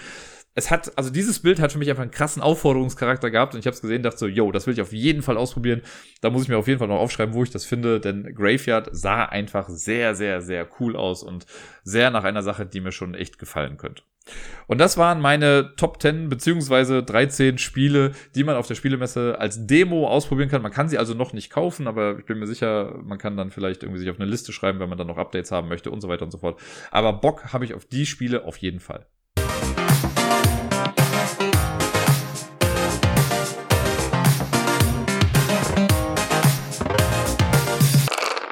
Es hat, also dieses Bild hat für mich einfach einen krassen Aufforderungscharakter gehabt und ich habe es gesehen, dachte so, yo, das will ich auf jeden Fall ausprobieren. Da muss ich mir auf jeden Fall noch aufschreiben, wo ich das finde, denn Graveyard sah einfach sehr, sehr, sehr cool aus und sehr nach einer Sache, die mir schon echt gefallen könnte. Und das waren meine Top 10 beziehungsweise 13 Spiele, die man auf der Spielemesse als Demo ausprobieren kann. Man kann sie also noch nicht kaufen, aber ich bin mir sicher, man kann dann vielleicht irgendwie sich auf eine Liste schreiben, wenn man dann noch Updates haben möchte und so weiter und so fort. Aber Bock habe ich auf die Spiele auf jeden Fall.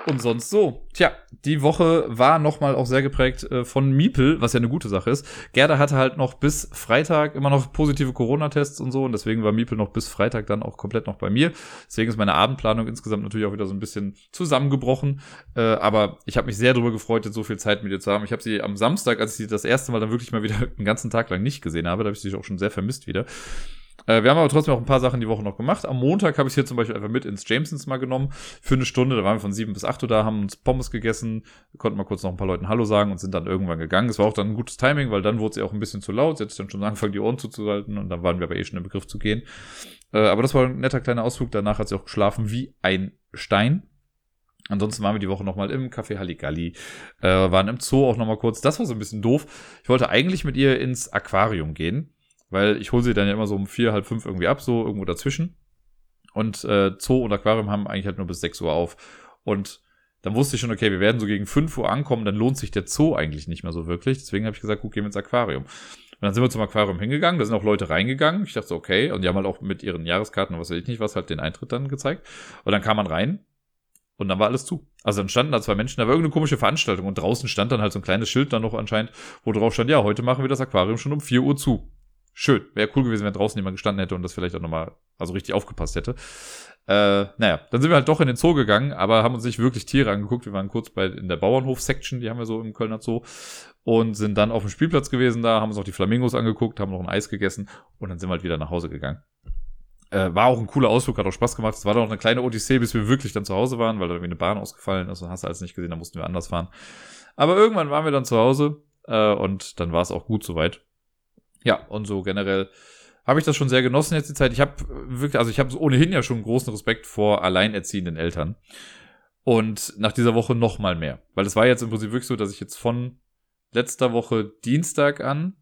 Und sonst so. Tja, die Woche war nochmal auch sehr geprägt äh, von Miepel, was ja eine gute Sache ist. Gerda hatte halt noch bis Freitag immer noch positive Corona-Tests und so und deswegen war Miepel noch bis Freitag dann auch komplett noch bei mir. Deswegen ist meine Abendplanung insgesamt natürlich auch wieder so ein bisschen zusammengebrochen. Äh, aber ich habe mich sehr darüber gefreut, jetzt so viel Zeit mit ihr zu haben. Ich habe sie am Samstag, als ich sie das erste Mal dann wirklich mal wieder einen ganzen Tag lang nicht gesehen habe, da habe ich sie auch schon sehr vermisst wieder. Äh, wir haben aber trotzdem auch ein paar Sachen die Woche noch gemacht. Am Montag habe ich hier zum Beispiel einfach mit ins Jamesons mal genommen für eine Stunde. Da waren wir von sieben bis acht Uhr da, haben uns Pommes gegessen, konnten mal kurz noch ein paar Leuten Hallo sagen und sind dann irgendwann gegangen. Es war auch dann ein gutes Timing, weil dann wurde sie auch ein bisschen zu laut. Sie hat sich dann schon angefangen, die Ohren zuzuhalten und dann waren wir aber eh schon im Begriff zu gehen. Äh, aber das war ein netter kleiner Ausflug. Danach hat sie auch geschlafen wie ein Stein. Ansonsten waren wir die Woche nochmal im Café Halligalli, äh, waren im Zoo auch nochmal kurz. Das war so ein bisschen doof. Ich wollte eigentlich mit ihr ins Aquarium gehen. Weil ich hole sie dann ja immer so um vier, halb fünf irgendwie ab, so irgendwo dazwischen. Und äh, Zoo und Aquarium haben eigentlich halt nur bis sechs Uhr auf. Und dann wusste ich schon, okay, wir werden so gegen fünf Uhr ankommen, dann lohnt sich der Zoo eigentlich nicht mehr so wirklich. Deswegen habe ich gesagt, gut, gehen wir ins Aquarium. Und dann sind wir zum Aquarium hingegangen, da sind auch Leute reingegangen. Ich dachte, okay, und die haben halt auch mit ihren Jahreskarten und was weiß ich nicht, was halt den Eintritt dann gezeigt. Und dann kam man rein und dann war alles zu. Also dann standen da zwei Menschen, da war irgendeine komische Veranstaltung und draußen stand dann halt so ein kleines Schild dann noch anscheinend, wo drauf stand, ja, heute machen wir das Aquarium schon um vier Uhr zu schön. Wäre cool gewesen, wenn draußen jemand gestanden hätte und das vielleicht auch nochmal, also richtig aufgepasst hätte. Äh, naja, dann sind wir halt doch in den Zoo gegangen, aber haben uns nicht wirklich Tiere angeguckt. Wir waren kurz bei in der Bauernhof-Section, die haben wir so im Kölner Zoo und sind dann auf dem Spielplatz gewesen da, haben uns auch die Flamingos angeguckt, haben noch ein Eis gegessen und dann sind wir halt wieder nach Hause gegangen. Äh, war auch ein cooler Ausflug, hat auch Spaß gemacht. Es war doch eine kleine Odyssee, bis wir wirklich dann zu Hause waren, weil da irgendwie eine Bahn ausgefallen ist und hast du alles nicht gesehen, da mussten wir anders fahren. Aber irgendwann waren wir dann zu Hause äh, und dann war es auch gut soweit. Ja, und so generell habe ich das schon sehr genossen jetzt die Zeit. Ich habe wirklich, also ich habe ohnehin ja schon großen Respekt vor alleinerziehenden Eltern. Und nach dieser Woche noch mal mehr. Weil es war jetzt im Prinzip wirklich so, dass ich jetzt von letzter Woche Dienstag an,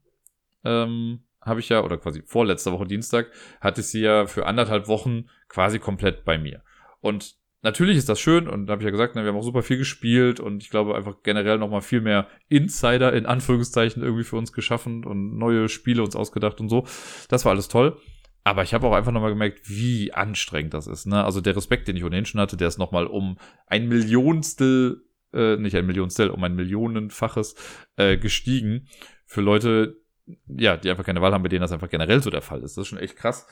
ähm, habe ich ja, oder quasi vorletzter Woche Dienstag, hatte ich sie ja für anderthalb Wochen quasi komplett bei mir. Und natürlich ist das schön und da habe ich ja gesagt, ne, wir haben auch super viel gespielt und ich glaube einfach generell nochmal viel mehr Insider in Anführungszeichen irgendwie für uns geschaffen und neue Spiele uns ausgedacht und so. Das war alles toll. Aber ich habe auch einfach nochmal gemerkt, wie anstrengend das ist. Ne? Also der Respekt, den ich ohnehin schon hatte, der ist nochmal um ein Millionstel, äh, nicht ein Millionstel, um ein Millionenfaches äh, gestiegen. Für Leute, ja, die einfach keine Wahl haben, bei denen das einfach generell so der Fall ist. Das ist schon echt krass.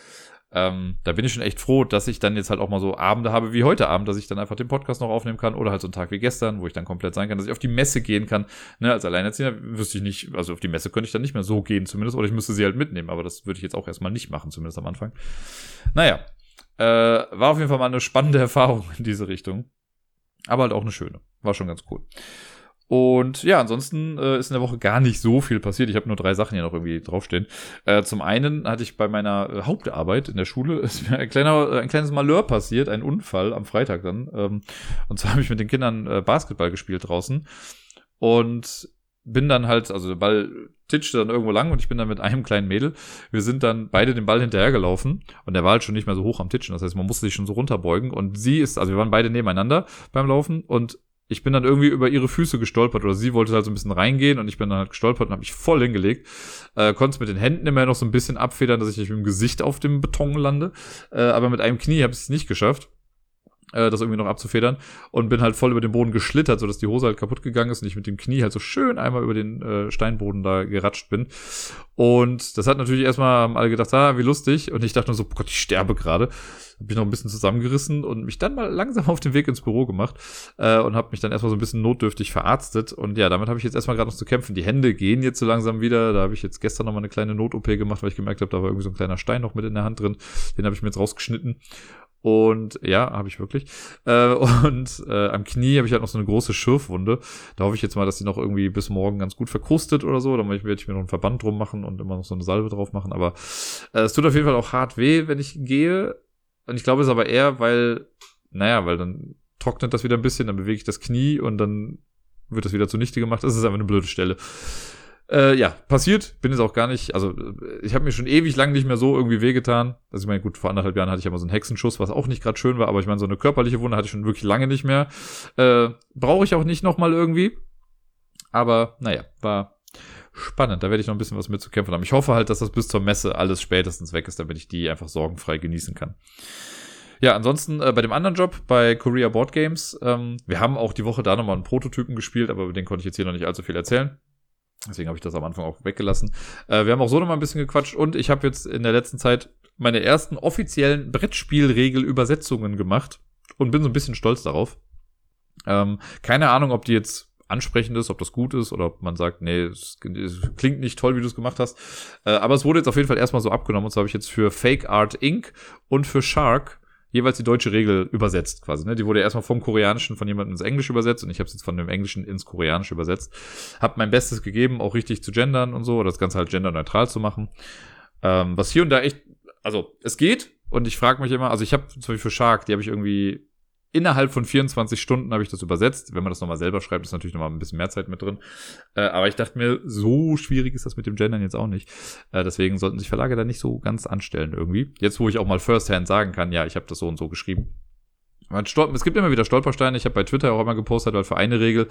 Ähm, da bin ich schon echt froh, dass ich dann jetzt halt auch mal so Abende habe wie heute Abend, dass ich dann einfach den Podcast noch aufnehmen kann oder halt so einen Tag wie gestern, wo ich dann komplett sein kann, dass ich auf die Messe gehen kann. Ne, als Alleinerziehender wüsste ich nicht, also auf die Messe könnte ich dann nicht mehr so gehen zumindest oder ich müsste sie halt mitnehmen, aber das würde ich jetzt auch erstmal nicht machen, zumindest am Anfang. Naja, äh, war auf jeden Fall mal eine spannende Erfahrung in diese Richtung. Aber halt auch eine schöne. War schon ganz cool. Und ja, ansonsten äh, ist in der Woche gar nicht so viel passiert. Ich habe nur drei Sachen hier noch irgendwie draufstehen. Äh, zum einen hatte ich bei meiner äh, Hauptarbeit in der Schule ist mir ein, kleiner, äh, ein kleines Malheur passiert, ein Unfall am Freitag dann. Ähm, und zwar habe ich mit den Kindern äh, Basketball gespielt draußen. Und bin dann halt, also der Ball titschte dann irgendwo lang und ich bin dann mit einem kleinen Mädel. Wir sind dann beide den Ball hinterhergelaufen und der war halt schon nicht mehr so hoch am Titschen. Das heißt, man musste sich schon so runterbeugen und sie ist, also wir waren beide nebeneinander beim Laufen und ich bin dann irgendwie über ihre Füße gestolpert oder sie wollte halt so ein bisschen reingehen und ich bin dann halt gestolpert und habe mich voll hingelegt. Äh, konnte es mit den Händen immer noch so ein bisschen abfedern, dass ich nicht mit dem Gesicht auf dem Beton lande. Äh, aber mit einem Knie habe ich es nicht geschafft äh, das irgendwie noch abzufedern und bin halt voll über den Boden geschlittert, sodass die Hose halt kaputt gegangen ist und ich mit dem Knie halt so schön einmal über den äh, Steinboden da geratscht bin. Und das hat natürlich erstmal alle gedacht, ah, wie lustig. Und ich dachte nur so, Gott, ich sterbe gerade. Hab mich noch ein bisschen zusammengerissen und mich dann mal langsam auf den Weg ins Büro gemacht äh, und habe mich dann erstmal so ein bisschen notdürftig verarztet. Und ja, damit habe ich jetzt erstmal gerade noch zu kämpfen. Die Hände gehen jetzt so langsam wieder. Da habe ich jetzt gestern noch mal eine kleine Not-OP gemacht, weil ich gemerkt habe, da war irgendwie so ein kleiner Stein noch mit in der Hand drin. Den habe ich mir jetzt rausgeschnitten. Und ja, habe ich wirklich. Äh, und äh, am Knie habe ich halt noch so eine große Schürfwunde. Da hoffe ich jetzt mal, dass die noch irgendwie bis morgen ganz gut verkrustet oder so. Dann werde ich mir noch einen Verband drum machen und immer noch so eine Salbe drauf machen. Aber äh, es tut auf jeden Fall auch hart weh, wenn ich gehe. Und ich glaube, es ist aber eher, weil, naja, weil dann trocknet das wieder ein bisschen, dann bewege ich das Knie und dann wird das wieder zunichte gemacht. Das ist einfach eine blöde Stelle. Äh, ja, passiert. Bin jetzt auch gar nicht, also ich habe mir schon ewig lang nicht mehr so irgendwie wehgetan. Also ich meine, gut, vor anderthalb Jahren hatte ich ja mal so einen Hexenschuss, was auch nicht gerade schön war, aber ich meine, so eine körperliche Wunde hatte ich schon wirklich lange nicht mehr. Äh, Brauche ich auch nicht nochmal irgendwie. Aber naja, war spannend. Da werde ich noch ein bisschen was mit zu kämpfen haben. Ich hoffe halt, dass das bis zur Messe alles spätestens weg ist, damit ich die einfach sorgenfrei genießen kann. Ja, ansonsten äh, bei dem anderen Job, bei Korea Board Games, ähm, wir haben auch die Woche da nochmal einen Prototypen gespielt, aber über den konnte ich jetzt hier noch nicht allzu viel erzählen. Deswegen habe ich das am Anfang auch weggelassen. Äh, wir haben auch so noch mal ein bisschen gequatscht und ich habe jetzt in der letzten Zeit meine ersten offiziellen Brettspielregel-Übersetzungen gemacht und bin so ein bisschen stolz darauf. Ähm, keine Ahnung, ob die jetzt ansprechend ist, ob das gut ist oder ob man sagt, nee, es, klingt nicht toll, wie du es gemacht hast. Äh, aber es wurde jetzt auf jeden Fall erstmal so abgenommen und so habe ich jetzt für Fake Art Inc. und für Shark jeweils die deutsche Regel übersetzt quasi. Ne? Die wurde erstmal vom Koreanischen von jemandem ins Englische übersetzt und ich habe es jetzt von dem Englischen ins Koreanische übersetzt. Hab mein Bestes gegeben, auch richtig zu gendern und so, oder das Ganze halt genderneutral zu machen. Ähm, was hier und da echt, also es geht und ich frage mich immer, also ich habe zum Beispiel für Shark, die habe ich irgendwie innerhalb von 24 Stunden habe ich das übersetzt. Wenn man das nochmal selber schreibt, ist natürlich nochmal ein bisschen mehr Zeit mit drin. Äh, aber ich dachte mir, so schwierig ist das mit dem Gendern jetzt auch nicht. Äh, deswegen sollten sich Verlage da nicht so ganz anstellen irgendwie. Jetzt, wo ich auch mal firsthand sagen kann, ja, ich habe das so und so geschrieben. Es gibt immer wieder Stolpersteine. Ich habe bei Twitter auch immer gepostet, weil für eine Regel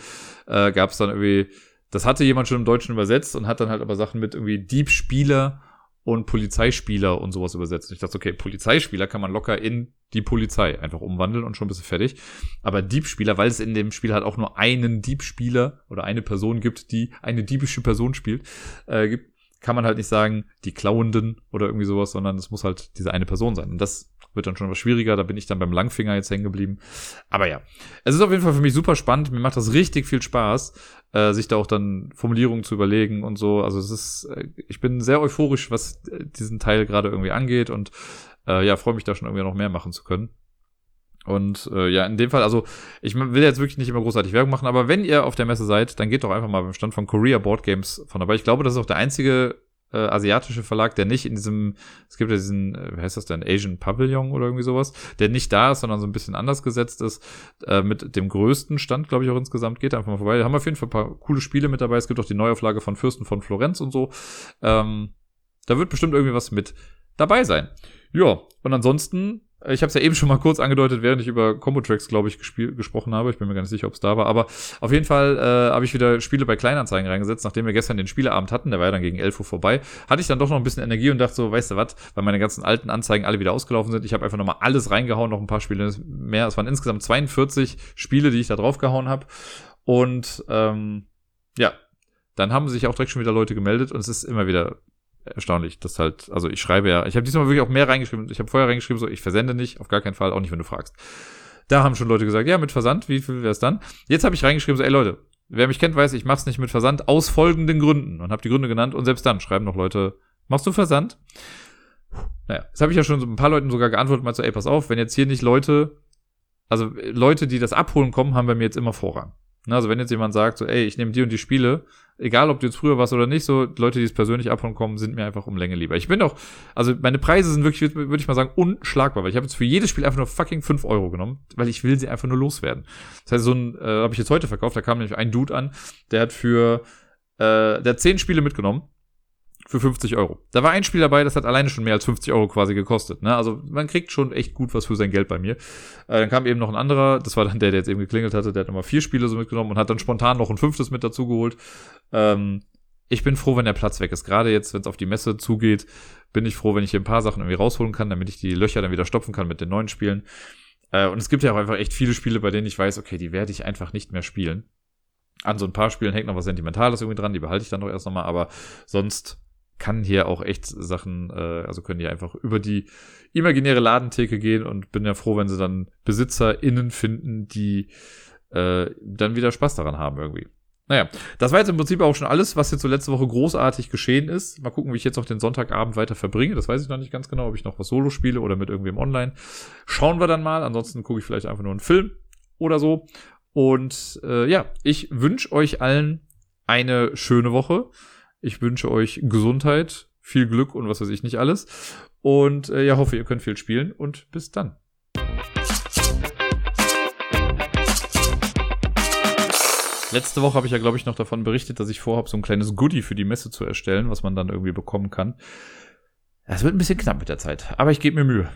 äh, gab es dann irgendwie, das hatte jemand schon im Deutschen übersetzt und hat dann halt aber Sachen mit irgendwie Diebspieler und Polizeispieler und sowas übersetzt. Und ich dachte, okay, Polizeispieler kann man locker in die Polizei einfach umwandeln und schon bist du fertig. Aber Diebspieler, weil es in dem Spiel halt auch nur einen Diebspieler oder eine Person gibt, die eine diebische Person spielt, äh, gibt, kann man halt nicht sagen, die Klauenden oder irgendwie sowas, sondern es muss halt diese eine Person sein. Und das wird dann schon was schwieriger. Da bin ich dann beim Langfinger jetzt hängen geblieben. Aber ja, es ist auf jeden Fall für mich super spannend. Mir macht das richtig viel Spaß, äh, sich da auch dann Formulierungen zu überlegen und so. Also es ist, äh, ich bin sehr euphorisch, was äh, diesen Teil gerade irgendwie angeht und äh, ja, freue mich da schon irgendwie noch mehr machen zu können. Und äh, ja, in dem Fall, also ich will jetzt wirklich nicht immer großartig Werbung machen, aber wenn ihr auf der Messe seid, dann geht doch einfach mal beim Stand von Korea Board Games von dabei. Ich glaube, das ist auch der einzige äh, asiatische Verlag, der nicht in diesem, es gibt ja diesen, äh, wie heißt das denn, Asian Pavilion oder irgendwie sowas, der nicht da ist, sondern so ein bisschen anders gesetzt ist, äh, mit dem größten Stand, glaube ich, auch insgesamt. Geht einfach mal vorbei. Da haben wir auf jeden Fall ein paar coole Spiele mit dabei. Es gibt auch die Neuauflage von Fürsten von Florenz und so. Ähm, da wird bestimmt irgendwie was mit dabei sein. Ja, und ansonsten ich habe es ja eben schon mal kurz angedeutet, während ich über Combo-Tracks, glaube ich, gesprochen habe. Ich bin mir gar nicht sicher, ob es da war. Aber auf jeden Fall äh, habe ich wieder Spiele bei Kleinanzeigen reingesetzt. Nachdem wir gestern den Spieleabend hatten, der war ja dann gegen 11 Uhr vorbei, hatte ich dann doch noch ein bisschen Energie und dachte so, weißt du was, weil meine ganzen alten Anzeigen alle wieder ausgelaufen sind. Ich habe einfach nochmal alles reingehauen, noch ein paar Spiele mehr. Es waren insgesamt 42 Spiele, die ich da draufgehauen habe. Und ähm, ja, dann haben sich auch direkt schon wieder Leute gemeldet und es ist immer wieder erstaunlich, dass halt, also ich schreibe ja, ich habe diesmal wirklich auch mehr reingeschrieben. Ich habe vorher reingeschrieben, so ich versende nicht, auf gar keinen Fall, auch nicht, wenn du fragst. Da haben schon Leute gesagt, ja, mit Versand, wie viel wäre es dann? Jetzt habe ich reingeschrieben, so, ey Leute, wer mich kennt, weiß, ich mach's nicht mit Versand aus folgenden Gründen und habe die Gründe genannt und selbst dann schreiben noch Leute, machst du Versand? Naja, das habe ich ja schon so ein paar Leuten sogar geantwortet, mal so, ey, pass auf, wenn jetzt hier nicht Leute, also Leute, die das abholen kommen, haben bei mir jetzt immer Vorrang. Also wenn jetzt jemand sagt, so, ey, ich nehme die und die Spiele, egal ob du jetzt früher warst oder nicht, so Leute, die es persönlich abholen kommen, sind mir einfach um Länge lieber. Ich bin auch, also meine Preise sind wirklich, würde ich mal sagen, unschlagbar, weil ich habe jetzt für jedes Spiel einfach nur fucking 5 Euro genommen, weil ich will sie einfach nur loswerden. Das heißt, so ein, äh, habe ich jetzt heute verkauft, da kam nämlich ein Dude an, der hat für Äh, der hat 10 Spiele mitgenommen für 50 Euro. Da war ein Spiel dabei, das hat alleine schon mehr als 50 Euro quasi gekostet. Ne? Also man kriegt schon echt gut was für sein Geld bei mir. Äh, dann kam eben noch ein anderer, das war dann der, der jetzt eben geklingelt hatte, der hat nochmal vier Spiele so mitgenommen und hat dann spontan noch ein fünftes mit dazu geholt. Ähm, ich bin froh, wenn der Platz weg ist. Gerade jetzt, wenn es auf die Messe zugeht, bin ich froh, wenn ich hier ein paar Sachen irgendwie rausholen kann, damit ich die Löcher dann wieder stopfen kann mit den neuen Spielen. Äh, und es gibt ja auch einfach echt viele Spiele, bei denen ich weiß, okay, die werde ich einfach nicht mehr spielen. An so ein paar Spielen hängt noch was Sentimentales irgendwie dran, die behalte ich dann doch erst nochmal, aber sonst kann hier auch echt Sachen, äh, also können die einfach über die imaginäre Ladentheke gehen und bin ja froh, wenn sie dann BesitzerInnen finden, die äh, dann wieder Spaß daran haben irgendwie. Naja, das war jetzt im Prinzip auch schon alles, was jetzt so letzte Woche großartig geschehen ist. Mal gucken, wie ich jetzt auch den Sonntagabend weiter verbringe. Das weiß ich noch nicht ganz genau, ob ich noch was Solo spiele oder mit irgendwem online. Schauen wir dann mal. Ansonsten gucke ich vielleicht einfach nur einen Film oder so. Und äh, ja, ich wünsche euch allen eine schöne Woche. Ich wünsche euch Gesundheit, viel Glück und was weiß ich nicht alles. Und äh, ja, hoffe, ihr könnt viel spielen und bis dann. Letzte Woche habe ich ja, glaube ich, noch davon berichtet, dass ich vorhabe, so ein kleines Goodie für die Messe zu erstellen, was man dann irgendwie bekommen kann. Es wird ein bisschen knapp mit der Zeit, aber ich gebe mir Mühe.